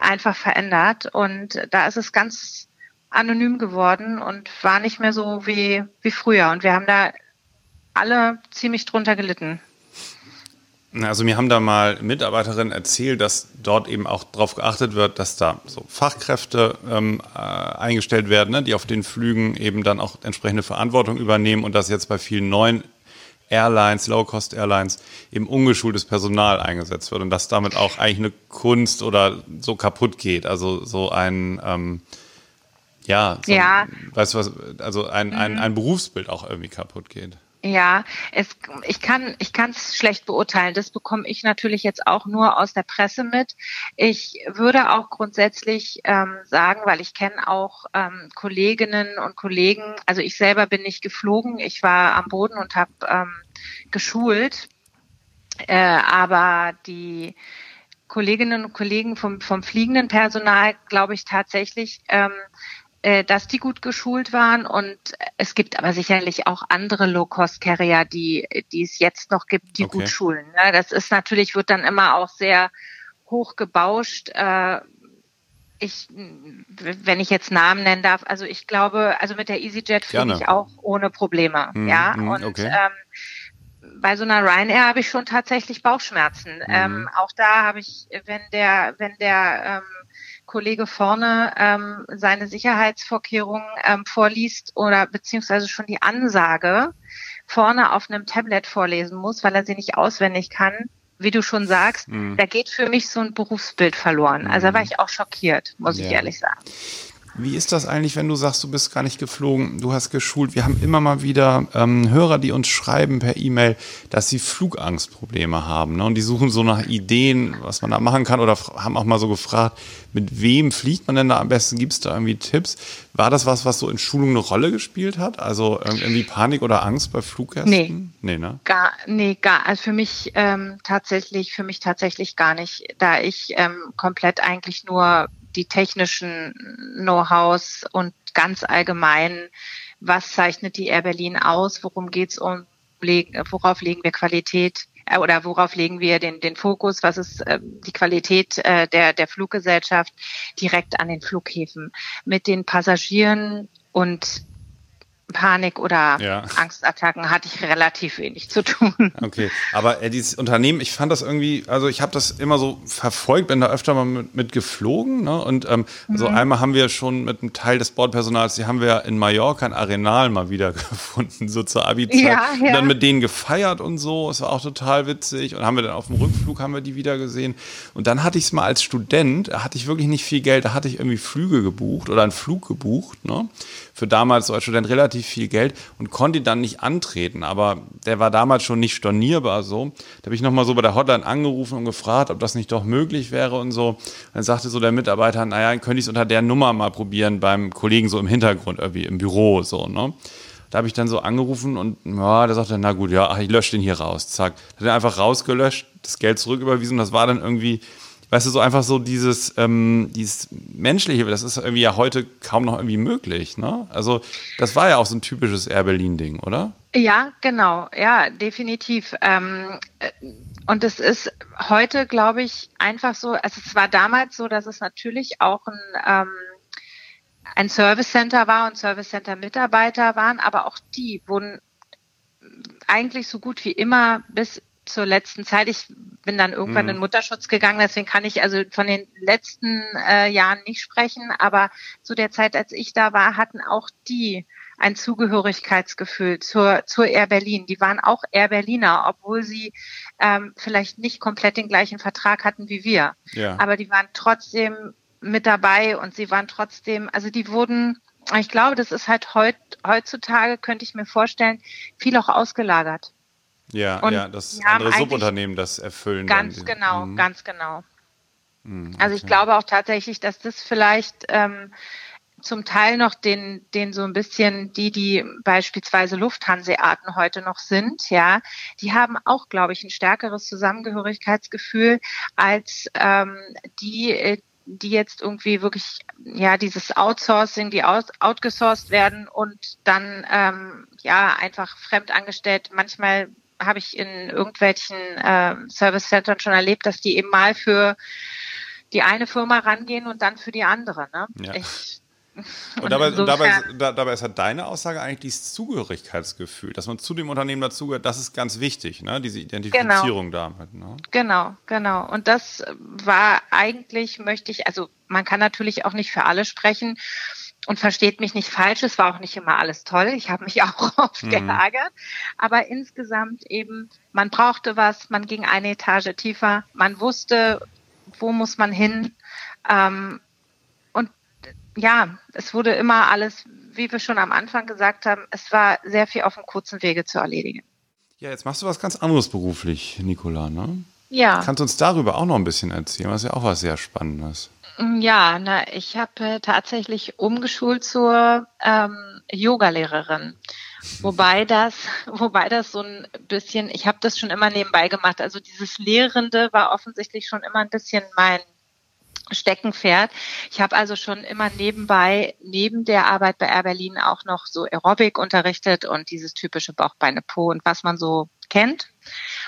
H: einfach verändert. Und da ist es ganz anonym geworden und war nicht mehr so wie, wie früher. Und wir haben da alle ziemlich drunter gelitten.
A: Also mir haben da mal Mitarbeiterinnen erzählt, dass dort eben auch darauf geachtet wird, dass da so Fachkräfte ähm, äh, eingestellt werden, ne, die auf den Flügen eben dann auch entsprechende Verantwortung übernehmen und dass jetzt bei vielen neuen Airlines, Low-Cost-Airlines eben ungeschultes Personal eingesetzt wird und dass damit auch eigentlich eine Kunst oder so kaputt geht. Also so ein ähm, ja, so,
H: ja.
A: weißt du was, also ein, ein, mhm. ein Berufsbild auch irgendwie kaputt geht.
H: Ja, es, ich kann ich kann es schlecht beurteilen. Das bekomme ich natürlich jetzt auch nur aus der Presse mit. Ich würde auch grundsätzlich ähm, sagen, weil ich kenne auch ähm, Kolleginnen und Kollegen. Also ich selber bin nicht geflogen. Ich war am Boden und habe ähm, geschult. Äh, aber die Kolleginnen und Kollegen vom, vom fliegenden Personal, glaube ich tatsächlich, ähm, äh, dass die gut geschult waren. Und es gibt aber sicherlich auch andere Low-Cost-Carrier, die, die es jetzt noch gibt, die okay. gut schulen. Ne? Das ist natürlich, wird dann immer auch sehr hoch gebauscht. Äh, ich, wenn ich jetzt Namen nennen darf, also ich glaube, also mit der EasyJet fliege ich auch ohne Probleme. Mhm, ja, mhm, und okay. ähm, bei so einer Ryanair habe ich schon tatsächlich Bauchschmerzen. Mhm. Ähm, auch da habe ich, wenn der, wenn der ähm, Kollege vorne ähm, seine Sicherheitsvorkehrungen ähm, vorliest oder beziehungsweise schon die Ansage vorne auf einem Tablet vorlesen muss, weil er sie nicht auswendig kann, wie du schon sagst, mhm. da geht für mich so ein Berufsbild verloren. Also da war mhm. ich auch schockiert, muss ja. ich ehrlich sagen.
A: Wie ist das eigentlich, wenn du sagst, du bist gar nicht geflogen, du hast geschult? Wir haben immer mal wieder ähm, Hörer, die uns schreiben per E-Mail, dass sie Flugangstprobleme haben. Ne? Und die suchen so nach Ideen, was man da machen kann oder haben auch mal so gefragt, mit wem fliegt man denn da am besten? Gibt es da irgendwie Tipps? War das was, was so in Schulung eine Rolle gespielt hat? Also irgendwie Panik oder Angst bei Fluggästen?
H: Nee. Nee, ne? Gar, nee, gar. Also für mich ähm, tatsächlich, für mich tatsächlich gar nicht, da ich ähm, komplett eigentlich nur die technischen Know-hows und ganz allgemein, was zeichnet die Air Berlin aus, worum geht's um, worauf legen wir Qualität äh, oder worauf legen wir den, den Fokus, was ist äh, die Qualität äh, der, der Fluggesellschaft direkt an den Flughäfen? Mit den Passagieren und Panik oder ja. Angstattacken hatte ich relativ wenig zu tun.
A: Okay, aber äh, dieses Unternehmen, ich fand das irgendwie, also ich habe das immer so verfolgt, bin da öfter mal mit, mit geflogen. Ne? Und ähm, also mhm. einmal haben wir schon mit einem Teil des Bordpersonals, die haben wir in Mallorca ein Arenal mal wieder <laughs> gefunden, so zur Abi-Zeit. Ja, ja. Und dann mit denen gefeiert und so. Es war auch total witzig. Und haben wir dann auf dem Rückflug haben wir die wieder gesehen. Und dann hatte ich es mal als Student, da hatte ich wirklich nicht viel Geld, da hatte ich irgendwie Flüge gebucht oder einen Flug gebucht. Ne? Für damals so als Student relativ relativ viel Geld und konnte dann nicht antreten. Aber der war damals schon nicht stornierbar so. Da habe ich nochmal so bei der Hotline angerufen und gefragt, ob das nicht doch möglich wäre und so. dann sagte so der Mitarbeiter, naja, könnte ich es unter der Nummer mal probieren beim Kollegen so im Hintergrund irgendwie im Büro so, ne? Da habe ich dann so angerufen und ja, der sagte, na gut, ja, ich lösche den hier raus. Zack. Hat er einfach rausgelöscht, das Geld zurücküberwiesen. Das war dann irgendwie weißt du, so einfach so dieses, ähm, dieses Menschliche, das ist irgendwie ja heute kaum noch irgendwie möglich, ne? Also, das war ja auch so ein typisches Air Berlin-Ding, oder?
H: Ja, genau, ja, definitiv. Ähm, äh, und es ist heute, glaube ich, einfach so, also es war damals so, dass es natürlich auch ein, ähm, ein Service Center war und Service Center Mitarbeiter waren, aber auch die wurden eigentlich so gut wie immer bis zur letzten Zeit. Ich bin dann irgendwann mhm. in Mutterschutz gegangen, deswegen kann ich also von den letzten äh, Jahren nicht sprechen. Aber zu der Zeit, als ich da war, hatten auch die ein Zugehörigkeitsgefühl zur, zur Air Berlin. Die waren auch Air Berliner, obwohl sie ähm, vielleicht nicht komplett den gleichen Vertrag hatten wie wir.
A: Ja.
H: Aber die waren trotzdem mit dabei und sie waren trotzdem, also die wurden, ich glaube, das ist halt heut, heutzutage, könnte ich mir vorstellen, viel auch ausgelagert.
A: Ja,
H: Und
A: ja, das andere Subunternehmen das erfüllen.
H: Ganz
A: dann.
H: genau,
A: Mhm.
H: ganz genau.
A: Mhm,
H: Also ich glaube auch tatsächlich, dass das vielleicht ähm, zum Teil noch den, den so ein bisschen die, die beispielsweise Lufthanseaten heute noch sind, ja, die haben auch, glaube ich, ein stärkeres Zusammengehörigkeitsgefühl als ähm, die, äh, die jetzt irgendwie wirklich, ja, dieses Outsourcing, die out, outgesourced werden und dann, ähm, ja, einfach fremd angestellt. Manchmal habe ich in irgendwelchen äh, Service Centern schon erlebt, dass die eben mal für die eine Firma rangehen und dann für die andere. Ne?
A: Ja.
H: Ich, <laughs>
A: Und dabei, und dabei,
H: insofern-
A: ist, da, dabei ist halt deine Aussage eigentlich dieses Zugehörigkeitsgefühl, dass man zu dem Unternehmen dazugehört, das ist ganz wichtig, ne? diese Identifizierung damit. Ne?
H: Genau, genau. Und das war eigentlich, möchte ich, also man kann natürlich auch nicht für alle sprechen und versteht mich nicht falsch, es war auch nicht immer alles toll. Ich habe mich <laughs> auch oft
A: Mhm.
H: geärgert. Aber insgesamt eben, man brauchte was, man ging eine Etage tiefer, man wusste, wo muss man hin. Ähm, und ja, es wurde immer alles, wie wir schon am Anfang gesagt haben, es war sehr viel auf dem kurzen Wege zu erledigen.
A: Ja, jetzt machst du was ganz anderes beruflich, Nicola, ne?
H: Ja.
A: Kannst du uns darüber auch noch ein bisschen erzählen? Das ist ja auch was sehr Spannendes.
H: Ja, na, ich habe äh, tatsächlich umgeschult zur ähm, Yogalehrerin. Wobei das, <laughs> wobei das so ein bisschen, ich habe das schon immer nebenbei gemacht. Also dieses Lehrende war offensichtlich schon immer ein bisschen mein Steckenpferd. Ich habe also schon immer nebenbei, neben der Arbeit bei Air Berlin auch noch so Aerobic unterrichtet und dieses typische Bauchbeine Po und was man so kennt.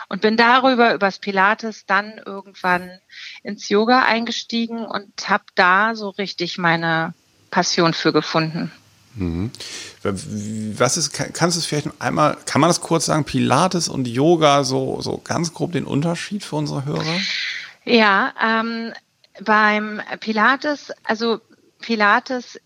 H: Und bin darüber, übers Pilates, dann irgendwann ins Yoga eingestiegen und habe da so richtig meine Passion für gefunden.
A: Mhm. Was ist, kann- kannst du es vielleicht einmal, kann man das kurz sagen, Pilates und Yoga, so, so ganz grob den Unterschied für unsere Hörer?
H: Ja, ähm, beim Pilates, also Pilates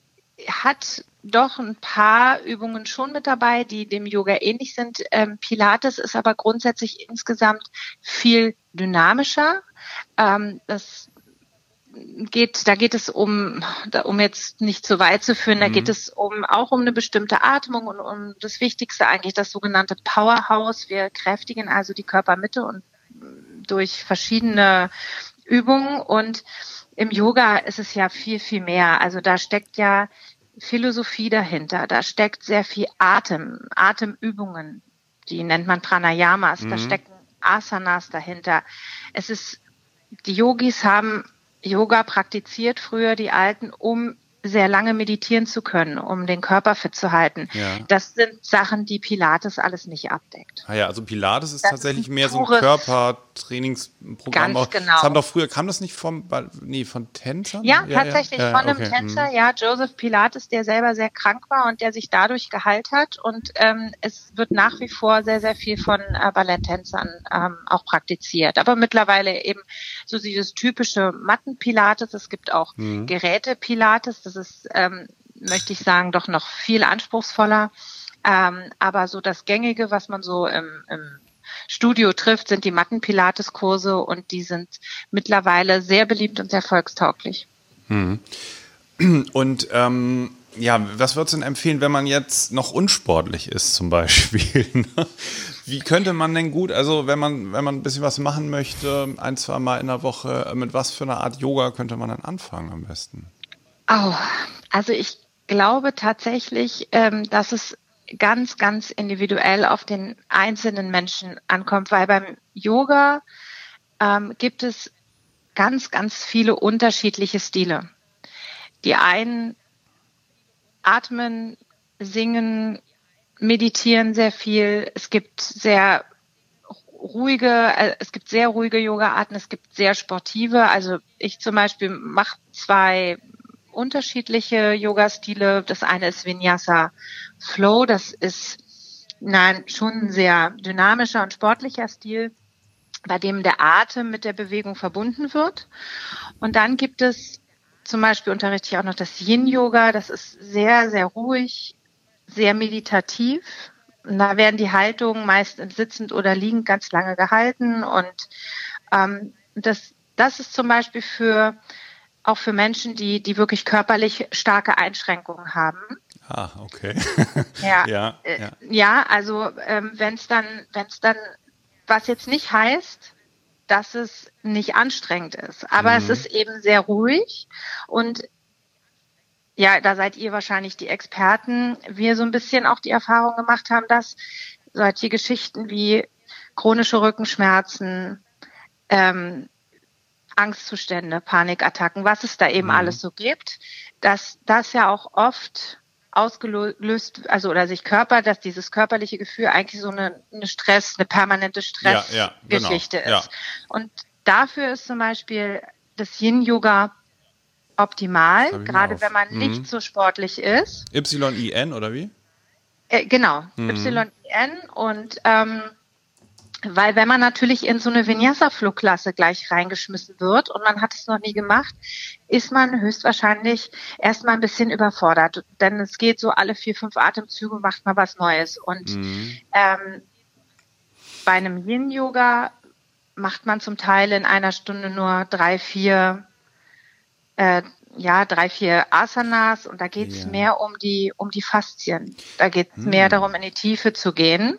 H: hat doch ein paar Übungen schon mit dabei, die dem Yoga ähnlich sind. Ähm, Pilates ist aber grundsätzlich insgesamt viel dynamischer. Ähm, das geht, da geht es um, um jetzt nicht zu weit zu führen, da
I: Mhm.
H: geht es um auch um eine bestimmte Atmung und um das Wichtigste eigentlich das sogenannte Powerhouse. Wir kräftigen also die Körpermitte und durch verschiedene Übungen und im Yoga ist es ja viel, viel mehr. Also da steckt ja Philosophie dahinter, da steckt sehr viel Atem, Atemübungen, die nennt man Pranayamas, da
I: Mhm.
H: stecken Asanas dahinter. Es ist, die Yogis haben Yoga praktiziert früher, die Alten, um sehr lange meditieren zu können, um den Körper fit zu halten.
A: Ja.
H: Das sind Sachen, die Pilates alles nicht abdeckt.
A: Ah ja, also Pilates ist
H: Das
A: tatsächlich
H: ist
A: mehr so ein Körpertrainingsprogramm.
H: Ganz genau.
A: Das haben doch früher, kam das nicht vom, nee, von Tänzern?
H: Ja, tatsächlich
A: ja,
H: von einem
A: okay,
H: Tänzer,
A: mhm.
H: ja, Joseph Pilates, der selber sehr krank war und der sich dadurch geheilt hat. Und ähm, es wird nach wie vor sehr, sehr viel von äh, Balletttänzern ähm, auch praktiziert. Aber mittlerweile eben so dieses typische Mattenpilates. Es gibt auch
I: Mhm.
H: Geräte-Pilates. Das ist, ähm, möchte ich sagen, doch noch viel anspruchsvoller. Ähm, aber so das Gängige, was man so im, im Studio trifft, sind die Matten-Pilates-Kurse und die sind mittlerweile sehr beliebt und sehr volkstauglich.
A: Mhm. <clears throat> Und ähm, ja, was würdest du denn empfehlen, wenn man jetzt noch unsportlich ist, zum Beispiel? <laughs> ne? Wie könnte man denn gut, also wenn man, wenn man ein bisschen was machen möchte, ein, zwei Mal in der Woche, mit was für einer Art Yoga könnte man dann anfangen am besten?
H: Oh, also ich glaube tatsächlich, ähm, dass es ganz, ganz individuell auf den einzelnen Menschen ankommt, weil beim Yoga ähm, gibt es ganz, ganz viele unterschiedliche Stile. Die einen atmen, singen, meditieren sehr viel. Es gibt sehr ruhige, äh, es gibt sehr ruhige Yoga-Arten, es gibt sehr sportive. Also ich zum Beispiel mache zwei unterschiedliche Yoga-Stile. Das eine ist Vinyasa Flow, das ist nein, schon ein sehr dynamischer und sportlicher Stil, bei dem der Atem mit der Bewegung verbunden wird. Und dann gibt es zum Beispiel unterrichte ich auch noch das Yin-Yoga, das ist sehr, sehr ruhig, sehr meditativ. Da werden die Haltungen meist sitzend oder liegend ganz lange gehalten und ähm, das, das ist zum Beispiel für auch für Menschen, die, die wirklich körperlich starke Einschränkungen haben.
A: Ah, okay. <laughs>
H: ja, ja, äh, ja. ja, also ähm, wenn es dann, wenn es dann, was jetzt nicht heißt, dass es nicht anstrengend ist, aber mhm. es ist eben sehr ruhig und ja, da seid ihr wahrscheinlich die Experten. Wir so ein bisschen auch die Erfahrung gemacht haben, dass solche Geschichten wie chronische Rückenschmerzen, ähm, Angstzustände, Panikattacken, was es da eben mhm. alles so gibt, dass das ja auch oft ausgelöst, also oder sich Körper, dass dieses körperliche Gefühl eigentlich so eine, eine Stress, eine permanente Stressgeschichte ja, ja, genau. ist. Ja. Und dafür ist zum Beispiel das Yin-Yoga optimal, gerade wenn man mhm. nicht so sportlich ist.
A: Y-I-N oder wie?
H: Äh, genau, mhm. Y-I-N und ähm, weil wenn man natürlich in so eine Vinyasa-Flugklasse gleich reingeschmissen wird und man hat es noch nie gemacht, ist man höchstwahrscheinlich erstmal ein bisschen überfordert. Denn es geht so alle vier, fünf Atemzüge macht man was Neues. Und mhm. ähm, bei einem Yin-Yoga macht man zum Teil in einer Stunde nur drei, vier, äh, ja, drei, vier Asanas und da geht es ja. mehr um die, um die Faszien. Da geht es mhm. mehr darum, in die Tiefe zu gehen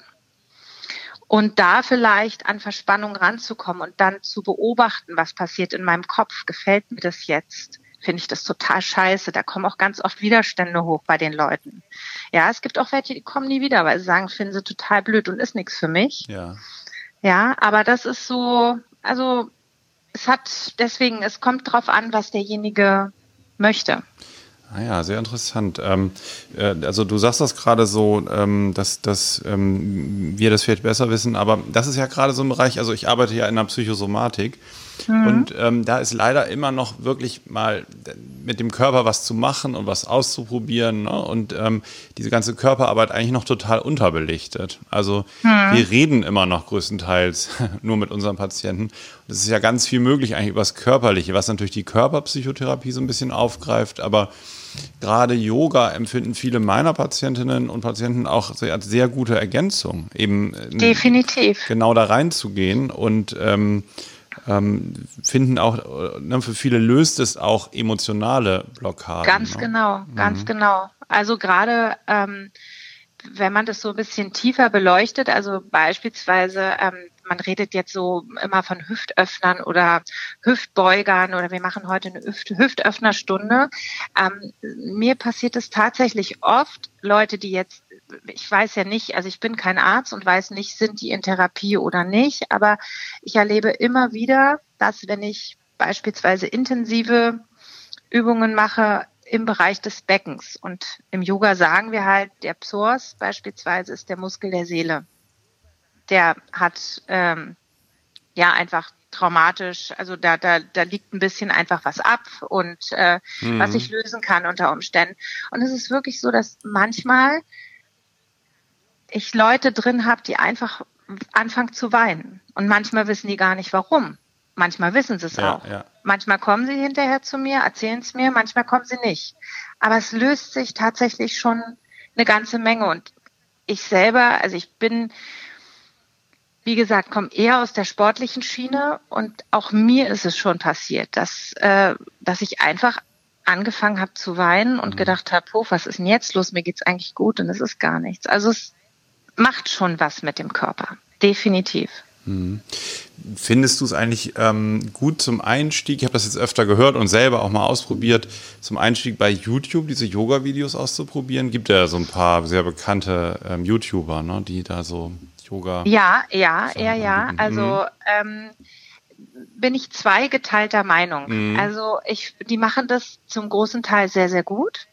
H: und da vielleicht an Verspannung ranzukommen und dann zu beobachten, was passiert in meinem Kopf. Gefällt mir das jetzt? Finde ich das total scheiße. Da kommen auch ganz oft Widerstände hoch bei den Leuten. Ja, es gibt auch welche, die kommen nie wieder, weil sie sagen, finden sie total blöd und ist nichts für mich.
A: Ja.
H: Ja, aber das ist so, also es hat deswegen, es kommt drauf an, was derjenige möchte.
A: Ah ja, sehr interessant. Ähm, äh, also du sagst das gerade so, ähm, dass, dass ähm, wir das vielleicht besser wissen, aber das ist ja gerade so ein Bereich, also ich arbeite ja in der Psychosomatik Mhm. Und ähm, da ist leider immer noch wirklich mal mit dem Körper was zu machen und was auszuprobieren. Ne? Und ähm, diese ganze Körperarbeit eigentlich noch total unterbelichtet. Also mhm. wir reden immer noch größtenteils <laughs> nur mit unseren Patienten. Und es ist ja ganz viel möglich eigentlich über das Körperliche, was natürlich die Körperpsychotherapie so ein bisschen aufgreift. Aber gerade Yoga empfinden viele meiner Patientinnen und Patienten auch als sehr gute Ergänzung, eben
H: äh, definitiv
A: genau da reinzugehen und ähm, ähm, finden auch, ne, für viele löst es auch emotionale Blockaden.
H: Ganz ne? genau, ganz mhm. genau. Also gerade ähm, wenn man das so ein bisschen tiefer beleuchtet, also beispielsweise, ähm, man redet jetzt so immer von Hüftöffnern oder Hüftbeugern oder wir machen heute eine Hüft Hüftöffnerstunde. Ähm, mir passiert es tatsächlich oft, Leute, die jetzt ich weiß ja nicht, also ich bin kein Arzt und weiß nicht, sind die in Therapie oder nicht, aber ich erlebe immer wieder, dass wenn ich beispielsweise intensive Übungen mache im Bereich des Beckens und im Yoga sagen wir halt, der Psoas beispielsweise ist der Muskel der Seele. Der hat ähm, ja einfach traumatisch, also da, da, da liegt ein bisschen einfach was ab und äh, mhm. was ich lösen kann unter Umständen. Und es ist wirklich so, dass manchmal ich Leute drin habe, die einfach anfangen zu weinen. Und manchmal wissen die gar nicht warum. Manchmal wissen sie es ja, auch. Ja. Manchmal kommen sie hinterher zu mir, erzählen es mir, manchmal kommen sie nicht. Aber es löst sich tatsächlich schon eine ganze Menge. Und ich selber, also ich bin, wie gesagt, komme eher aus der sportlichen Schiene und auch mir ist es schon passiert, dass, äh, dass ich einfach angefangen habe zu weinen und mhm. gedacht habe, oh, was ist denn jetzt los? Mir geht's eigentlich gut und es ist gar nichts. Also es macht schon was mit dem Körper. Definitiv.
A: Hm. Findest du es eigentlich ähm, gut zum Einstieg? Ich habe das jetzt öfter gehört und selber auch mal ausprobiert, zum Einstieg bei YouTube diese Yoga-Videos auszuprobieren. Gibt ja so ein paar sehr bekannte ähm, YouTuber, ne, die da so Yoga.
H: Ja, ja, ja, ja. Also ähm, bin ich zweigeteilter Meinung. Mhm. Also ich, die machen das zum großen Teil sehr, sehr gut.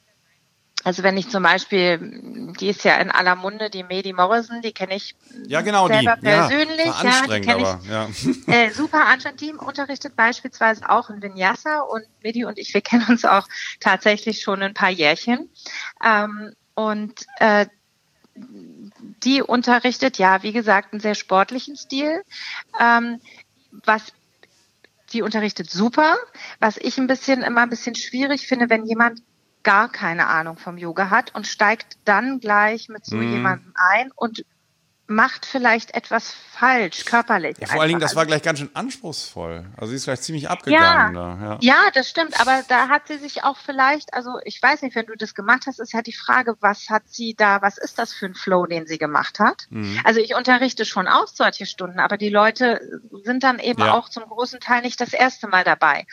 H: Also wenn ich zum Beispiel, die ist ja in aller Munde, die Medi Morrison, die kenne ich
A: ja, genau,
H: selber
A: die.
H: persönlich.
A: Ja, ja die kenne ich.
H: Ja. Äh, super anstrengend. Die unterrichtet beispielsweise auch in Vinyasa und Medi und ich, wir kennen uns auch tatsächlich schon ein paar Jährchen. Ähm, und äh, die unterrichtet, ja, wie gesagt, einen sehr sportlichen Stil. Ähm, was die unterrichtet super. Was ich ein bisschen immer ein bisschen schwierig finde, wenn jemand gar keine Ahnung vom Yoga hat und steigt dann gleich mit so
A: Mhm.
H: jemandem ein und macht vielleicht etwas falsch, körperlich.
A: Ja, vor allen Dingen,
H: einfach.
A: das war gleich ganz schön anspruchsvoll. Also sie ist gleich ziemlich abgegangen da. Ja.
H: Ja, das stimmt, aber da hat sie sich auch vielleicht, also ich weiß nicht, wenn du das gemacht hast, ist ja die Frage, was hat sie da, was ist das für ein Flow, den sie gemacht hat?
A: Mhm.
H: Also ich unterrichte schon auch solche Stunden, aber die Leute sind dann eben
A: Ja.
H: auch zum großen Teil nicht das erste Mal dabei.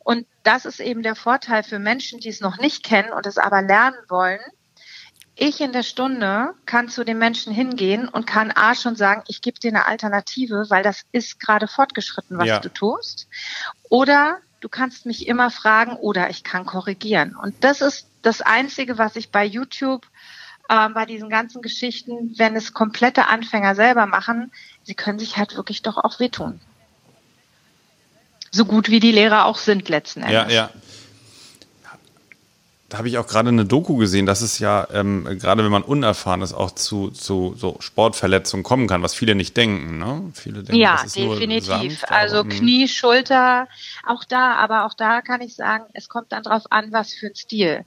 H: Und das ist eben der Vorteil für Menschen, die es noch nicht kennen und es aber lernen wollen. Ich in der Stunde kann zu den Menschen hingehen und kann A schon sagen, ich gebe dir eine Alternative, weil das ist gerade fortgeschritten, was
A: Ja.
H: du tust. Oder du kannst mich immer fragen oder ich kann korrigieren. Und das ist das Einzige, was ich bei YouTube ähm, bei diesen ganzen Geschichten, wenn es komplette Anfänger selber machen, sie können sich halt wirklich doch auch wehtun. So gut wie die Lehrer auch sind letzten Endes.
A: Ja, ja. Habe ich auch gerade eine Doku gesehen, dass es ja, ähm, gerade wenn man unerfahren ist, auch zu, zu so Sportverletzungen kommen kann, was viele nicht denken. Ne? Viele denken,
H: Ja,
A: das ist nur
H: definitiv.
A: sanft,
H: also
A: mm.
H: Knie, Schulter, auch da, aber auch da kann ich sagen, es kommt dann drauf an, was für ein Stil.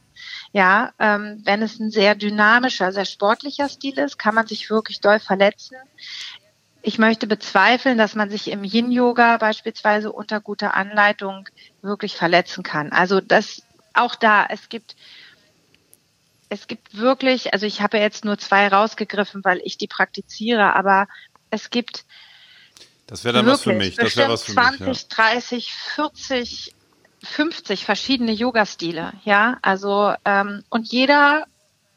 H: Ja, ähm, wenn es ein sehr dynamischer, sehr sportlicher Stil ist, kann man sich wirklich doll verletzen. Ich möchte bezweifeln, dass man sich im Yin-Yoga beispielsweise unter guter Anleitung wirklich verletzen kann. Also das auch da, es gibt es gibt wirklich, also ich habe ja jetzt nur zwei rausgegriffen, weil ich die praktiziere, aber es gibt
A: Das wäre dann was für
H: wirklich
A: mich. Das wäre was für mich.
H: 20, 30, 40, 50 verschiedene Yoga-Stile, ja. Also ähm, und jeder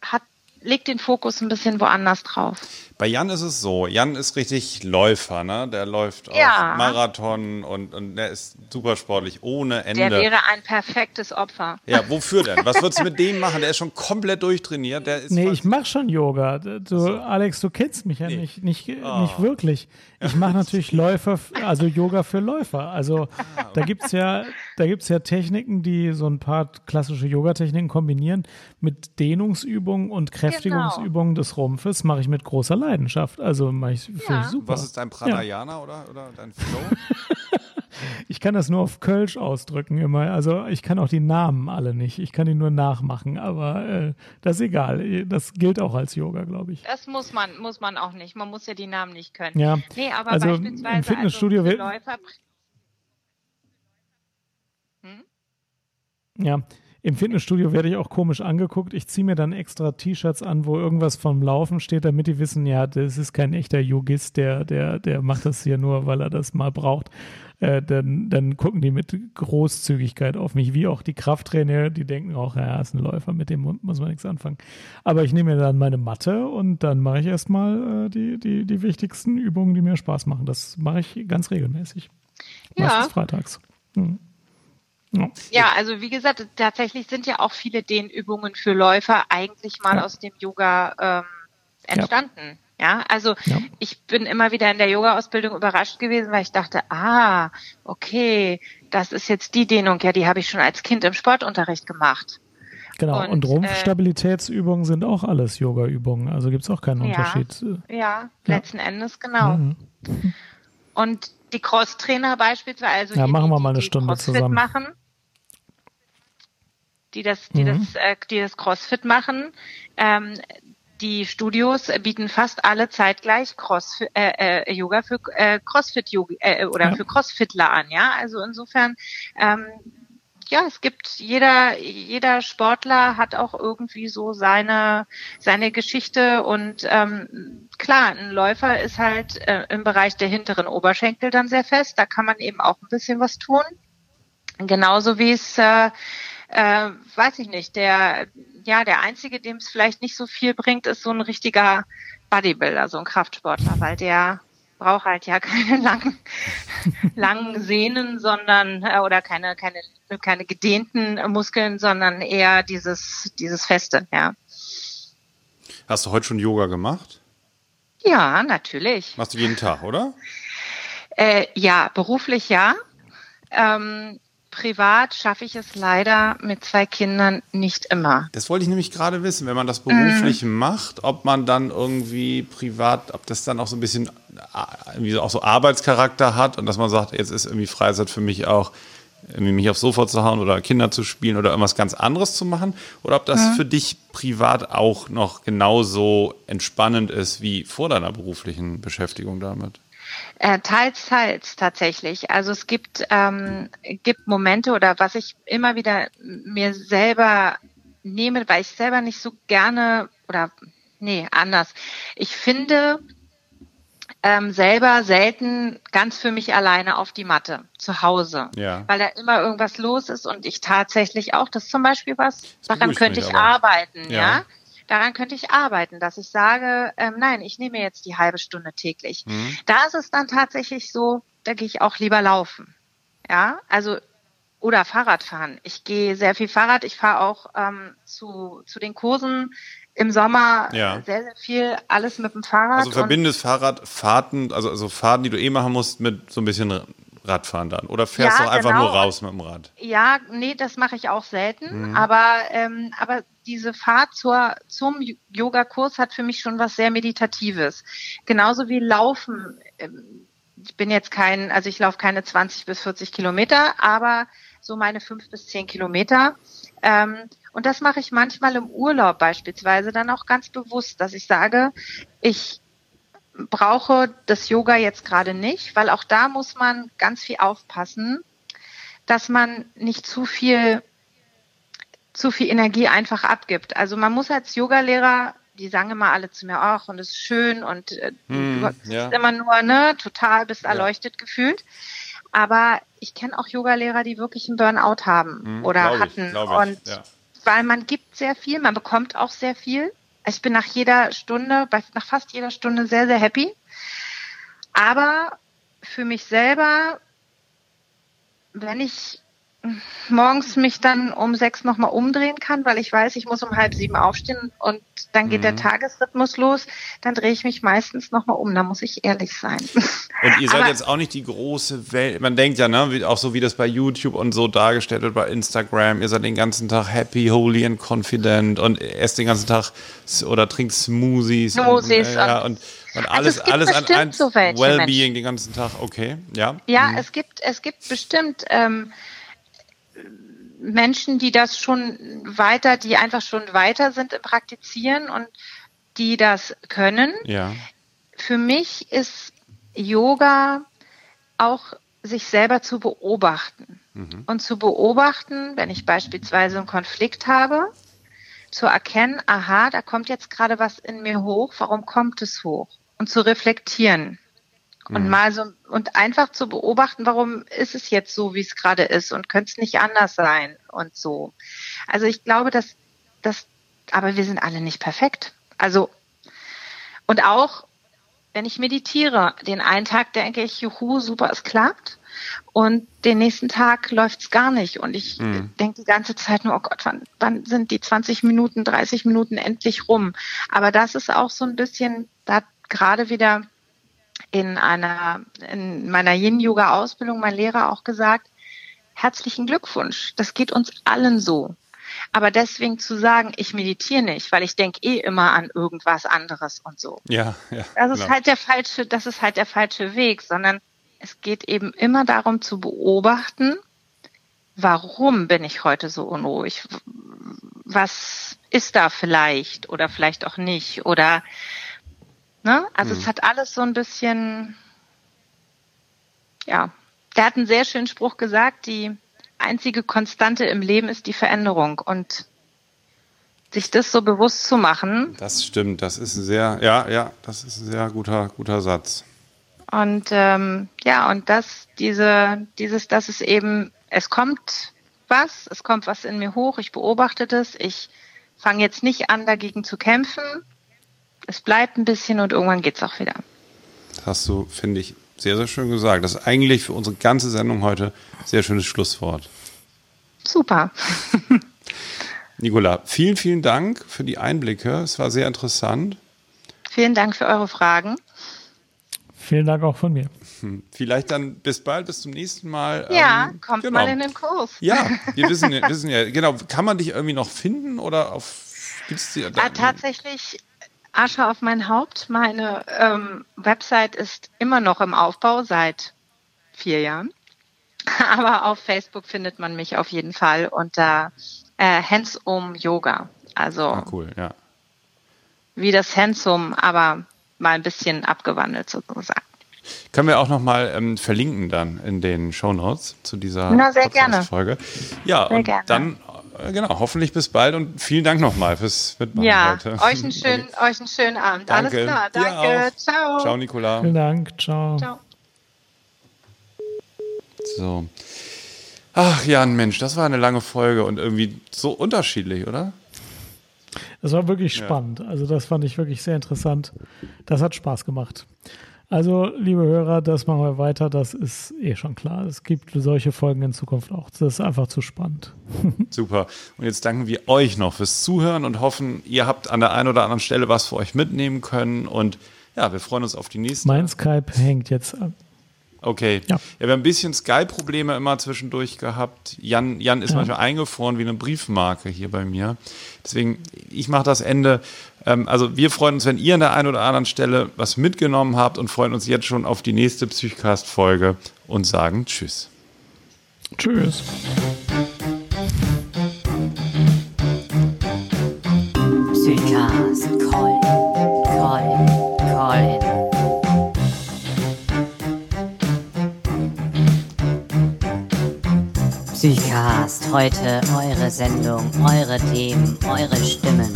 H: hat legt den Fokus ein bisschen woanders drauf.
A: Bei Jan ist es so, Jan ist richtig Läufer, ne? Der läuft
H: Ja.
A: auf Marathon und, und der ist super sportlich, ohne Ende.
H: Der wäre ein perfektes Opfer.
A: ja, wofür denn? Was würdest du mit dem machen? Der ist schon komplett durchtrainiert. Der ist
B: Nee, ich mache schon Yoga. Du, Alex, du kennst mich ja nicht, nicht,
A: Oh.
B: nicht wirklich. Ich mache <laughs> natürlich Läufer, also Yoga für Läufer. Also
A: Ah,
B: da gibt's ja, da gibt's ja Techniken, die so ein paar klassische Yoga-Techniken kombinieren mit Dehnungsübungen und Kräftigungsübungen des Rumpfes. Mache ich mit großer Leidenschaft. Also mache ich
H: Ja.
B: super.
A: Was ist dein Pranayana oder, oder dein Flow? <laughs>
B: Ich kann das nur auf Kölsch ausdrücken immer. Also ich kann auch die Namen alle nicht. Ich kann die nur nachmachen, aber äh, das ist egal. Das gilt auch als Yoga, glaube ich.
H: Das muss man, muss man auch nicht. Man muss ja die Namen nicht können.
B: Ja,
H: Nee, aber
B: also
H: beispielsweise
B: im Fitnessstudio
H: also für
B: wird-
H: Läufer,
B: Ja, im Fitnessstudio werde ich auch komisch angeguckt. Ich ziehe mir dann extra T-Shirts an, wo irgendwas vom Laufen steht, damit die wissen, ja, das ist kein echter Yogist, der, der, der macht das hier nur, weil er das mal braucht. Äh, dann, dann gucken die mit Großzügigkeit auf mich, wie auch die Krafttrainer, die denken auch, ja, er ist ein Läufer, mit dem muss man nichts anfangen. Aber ich nehme mir dann meine Matte und dann mache ich erstmal äh, die, die, die wichtigsten Übungen, die mir Spaß machen. Das mache ich ganz regelmäßig.
H: Ja.
B: Meistens freitags. Hm. Ja.
H: Ja, also wie gesagt, tatsächlich sind ja auch viele Dehnübungen für Läufer eigentlich mal
B: Ja.
H: aus dem Yoga ähm, entstanden. Ja, also
B: Ja.
H: ich bin immer wieder in der Yoga-Ausbildung überrascht gewesen, weil ich dachte, ah, okay, das ist jetzt die Dehnung, ja, die habe ich schon als Kind im Sportunterricht gemacht.
B: Genau,
H: Und,
B: und,
H: äh,
B: Rumpfstabilitätsübungen sind auch alles Yoga-Übungen, also gibt es auch keinen
H: Ja.
B: Unterschied.
H: Ja,
B: Ja.
H: letzten Endes, genau.
B: Mhm.
H: Und die Cross-Trainer beispielsweise, also
B: Ja,
H: die,
B: machen wir mal eine
H: die
B: Stunde
H: Crossfit
B: zusammen.
H: machen, die das, die
B: Mhm.
H: das, äh, die das Crossfit machen, ähm, die Studios bieten fast alle zeitgleich Cross, äh, äh, Yoga für äh, Crossfit Yoga äh, oder
B: Ja.
H: für Crossfitler an, ja. Also insofern, ähm, ja, es gibt jeder jeder Sportler hat auch irgendwie so seine seine Geschichte und ähm, klar, ein Läufer ist halt äh, im Bereich der hinteren Oberschenkel dann sehr fest. Da kann man eben auch ein bisschen was tun. Genauso wie es äh, äh, weiß ich nicht, der, ja, der einzige, dem es vielleicht nicht so viel bringt, ist so ein richtiger Bodybuilder, so ein Kraftsportler, weil der braucht halt ja <laughs> keine langen, langen Sehnen, sondern, äh, oder keine, keine, keine gedehnten Muskeln, sondern eher dieses, dieses Feste, ja.
A: Hast du heute schon Yoga gemacht?
H: Ja, natürlich.
A: Machst du jeden Tag, oder?
H: Äh, ja, beruflich ja. Ähm, privat schaffe ich es leider mit zwei Kindern nicht immer.
A: Das wollte ich nämlich gerade wissen, wenn man das beruflich macht, ob man dann irgendwie privat, ob das dann auch so ein bisschen äh, irgendwie auch so Arbeitscharakter hat und dass man sagt, jetzt ist irgendwie Freizeit für mich auch irgendwie mich aufs Sofa zu hauen oder Kinder zu spielen oder irgendwas ganz anderes zu machen? Oder ob das
H: Mhm.
A: für dich privat auch noch genauso entspannend ist wie vor deiner beruflichen Beschäftigung damit?
H: Äh, teils, teils tatsächlich. Also es gibt, ähm, gibt Momente oder was ich immer wieder mir selber nehme, weil ich selber nicht so gerne oder nee, anders. Ich finde ähm, selber selten ganz für mich alleine auf die Matte zu Hause,
A: Ja.
H: weil da immer irgendwas los ist und ich tatsächlich auch, das ist zum Beispiel was, daran könnte ich
A: aber.
H: arbeiten,
A: Ja.
H: ja. Daran könnte ich arbeiten, dass ich sage, ähm, nein, ich nehme jetzt die halbe Stunde täglich.
A: Mhm.
H: Da ist es dann tatsächlich so, da gehe ich auch lieber laufen. Ja, also oder Fahrrad fahren. Ich gehe sehr viel Fahrrad. Ich fahre auch ähm, zu, zu den Kursen im Sommer
A: Ja.
H: sehr, sehr viel, alles mit dem Fahrrad.
A: Also verbindest Fahrradfahrten, also, also Fahrten, die du eh machen musst, mit so ein bisschen Radfahren dann? Oder fährst
H: Ja,
A: du einfach
H: genau.
A: nur raus mit dem Rad?
H: Ja, nee, das mache ich auch selten.
A: Mhm.
H: Aber, ähm, aber diese Fahrt zur, zum Yogakurs hat für mich schon was sehr Meditatives. Genauso wie Laufen. Ähm, Ich bin jetzt kein, also ich laufe keine 20 bis 40 Kilometer, aber so meine fünf bis zehn Kilometer. Ähm, und das mache ich manchmal im Urlaub beispielsweise dann auch ganz bewusst, dass ich sage, ich brauche das Yoga jetzt gerade nicht, weil auch da muss man ganz viel aufpassen, dass man nicht zu viel zu viel Energie einfach abgibt. Also man muss als Yogalehrer, die sagen immer alle zu mir auch und es ist schön und äh,
A: Hm,
H: du
A: ja.
H: bist immer nur ne total bist erleuchtet gefühlt. Aber ich kenne auch Yogalehrer, die wirklich einen Burnout haben
A: Hm,
H: oder hatten
A: ich,
H: und
A: ja.
H: weil man gibt sehr viel, man bekommt auch sehr viel. Ich bin nach jeder Stunde, nach fast jeder Stunde sehr, sehr happy. Aber für mich selber, wenn ich morgens mich dann um sechs nochmal umdrehen kann, weil ich weiß, ich muss um halb sieben aufstehen und dann geht der
A: Mhm.
H: Tagesrhythmus los, dann drehe ich mich meistens nochmal um, da muss ich ehrlich sein. <laughs>
A: Und ihr seid
H: Aber-
A: jetzt auch nicht die große Welt. Man denkt ja, ne, auch so wie das bei YouTube und so dargestellt wird, bei Instagram. Ihr seid den ganzen Tag happy, holy and confident und esst den ganzen Tag oder trinkt Smoothies.
H: Smoothies
A: und, äh, ja,
H: und-
A: und, und
H: Also
A: alles, alles an ein
H: so
A: Wellbeing
H: Menschen.
A: den ganzen Tag. Okay, ja.
H: Ja, es gibt, es gibt bestimmt ähm, Menschen, die das schon weiter, die einfach schon weiter sind im Praktizieren und die das können.
A: Ja.
H: Für mich ist Yoga auch sich selber zu beobachten
A: Mhm.
H: und zu beobachten, wenn ich beispielsweise einen Konflikt habe, zu erkennen, aha, da kommt jetzt gerade was in mir hoch, warum kommt es hoch? Und zu reflektieren. Und
A: Mhm.
H: mal so, und einfach zu beobachten, warum ist es jetzt so, wie es gerade ist und könnte es nicht anders sein und so. Also ich glaube, dass, dass, aber wir sind alle nicht perfekt. Also, und auch, wenn ich meditiere, den einen Tag denke ich, juhu, super, es klappt. Und den nächsten Tag läuft's gar nicht. Und ich
A: Mhm.
H: denke die ganze Zeit nur, oh Gott, wann, wann sind die 20 Minuten, 30 Minuten endlich rum? Aber das ist auch so ein bisschen, da gerade wieder in einer, in meiner Yin-Yoga-Ausbildung mein Lehrer auch gesagt, herzlichen Glückwunsch. Das geht uns allen so. Aber deswegen zu sagen, ich meditiere nicht, weil ich denke eh immer an irgendwas anderes und so.
A: Ja, ja.
H: Das ist
A: genau.
H: halt der falsche, das ist halt der falsche Weg, sondern es geht eben immer darum zu beobachten, warum bin ich heute so unruhig? Was ist da vielleicht oder vielleicht auch nicht? Oder ne? Also
A: Mhm.
H: es hat alles so ein bisschen, ja. Der hat einen sehr schönen Spruch gesagt, die einzige Konstante im Leben ist die Veränderung. Und sich das so bewusst zu machen,
A: Das stimmt. Das ist ein sehr, ja, ja, das ist ein sehr guter, guter Satz.
H: Und ähm, ja, und das, diese, dieses, dass es eben, es kommt was, es kommt was in mir hoch, ich beobachte das, ich fange jetzt nicht an, dagegen zu kämpfen. Es bleibt ein bisschen und irgendwann geht's auch wieder.
A: Das hast du, finde ich, sehr, sehr schön gesagt. Das ist eigentlich für unsere ganze Sendung heute ein sehr schönes Schlusswort.
H: Super. <laughs>
A: Nicola, vielen, vielen Dank für die Einblicke. Es war sehr interessant.
H: Vielen Dank für eure Fragen.
B: Vielen Dank auch von mir.
A: Hm, Vielleicht dann bis bald, bis zum nächsten Mal.
H: Ja,
A: Ähm,
H: kommt
A: genau.
H: mal in den Kurs.
A: Ja, <laughs> wir wissen, ja- wissen ja, genau. Kann man dich irgendwie noch finden oder auf. Gibt's die,
H: Ah, tatsächlich Asche auf mein Haupt. Meine ähm, Website ist immer noch im Aufbau seit vier Jahren. <laughs> Aber auf Facebook findet man mich auf jeden Fall unter äh, Handsome Yoga. Also
A: Ah, cool, ja.
H: wie das Handsome, aber mal ein bisschen abgewandelt sozusagen.
A: Können wir auch nochmal ähm, verlinken dann in den Shownotes zu dieser
H: Na, sehr gerne.
A: Podcast-Folge. Ja,
H: Sehr
A: und
H: gerne.
A: dann, genau, hoffentlich bis bald und vielen Dank nochmal fürs Mitmachen
H: Ja,
A: heute.
H: euch einen <laughs> schönen, euch einen schönen Abend.
A: Danke.
H: Alles klar,
A: Dir
H: danke.
A: auch.
H: Ciao.
A: Ciao, Nicola.
B: Vielen Dank. Ciao.
H: Ciao.
A: So. Ach, Jan, Mensch, das war eine lange Folge und irgendwie so unterschiedlich, oder?
B: Das war wirklich
A: Ja.
B: spannend. Also das fand ich wirklich sehr interessant. Das hat Spaß gemacht. Also, liebe Hörer, das machen wir weiter. Das ist eh schon klar. Es gibt solche Folgen in Zukunft auch. Das ist einfach zu spannend. <laughs>
A: Super. Und jetzt danken wir euch noch fürs Zuhören und hoffen, ihr habt an der einen oder anderen Stelle was für euch mitnehmen können. Und ja, wir freuen uns auf die nächste.
B: Mein Skype hängt jetzt ab.
A: Okay.
B: Ja.
A: Ja. wir haben ein bisschen Skype-Probleme immer zwischendurch gehabt. Jan, Jan ist
B: Ja.
A: manchmal eingefroren wie eine Briefmarke hier bei mir. Deswegen, ich mache das Ende. Ähm, also wir freuen uns, wenn ihr an der einen oder anderen Stelle was mitgenommen habt und freuen uns jetzt schon auf die nächste Psychcast-Folge und sagen Tschüss.
B: Tschüss.
C: Psychcast, heute eure Sendung, eure Themen, eure Stimmen.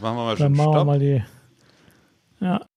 A: Machen wir mal
B: dann
A: schon.
B: machen wir
A: Stopp.
B: mal die. Ja.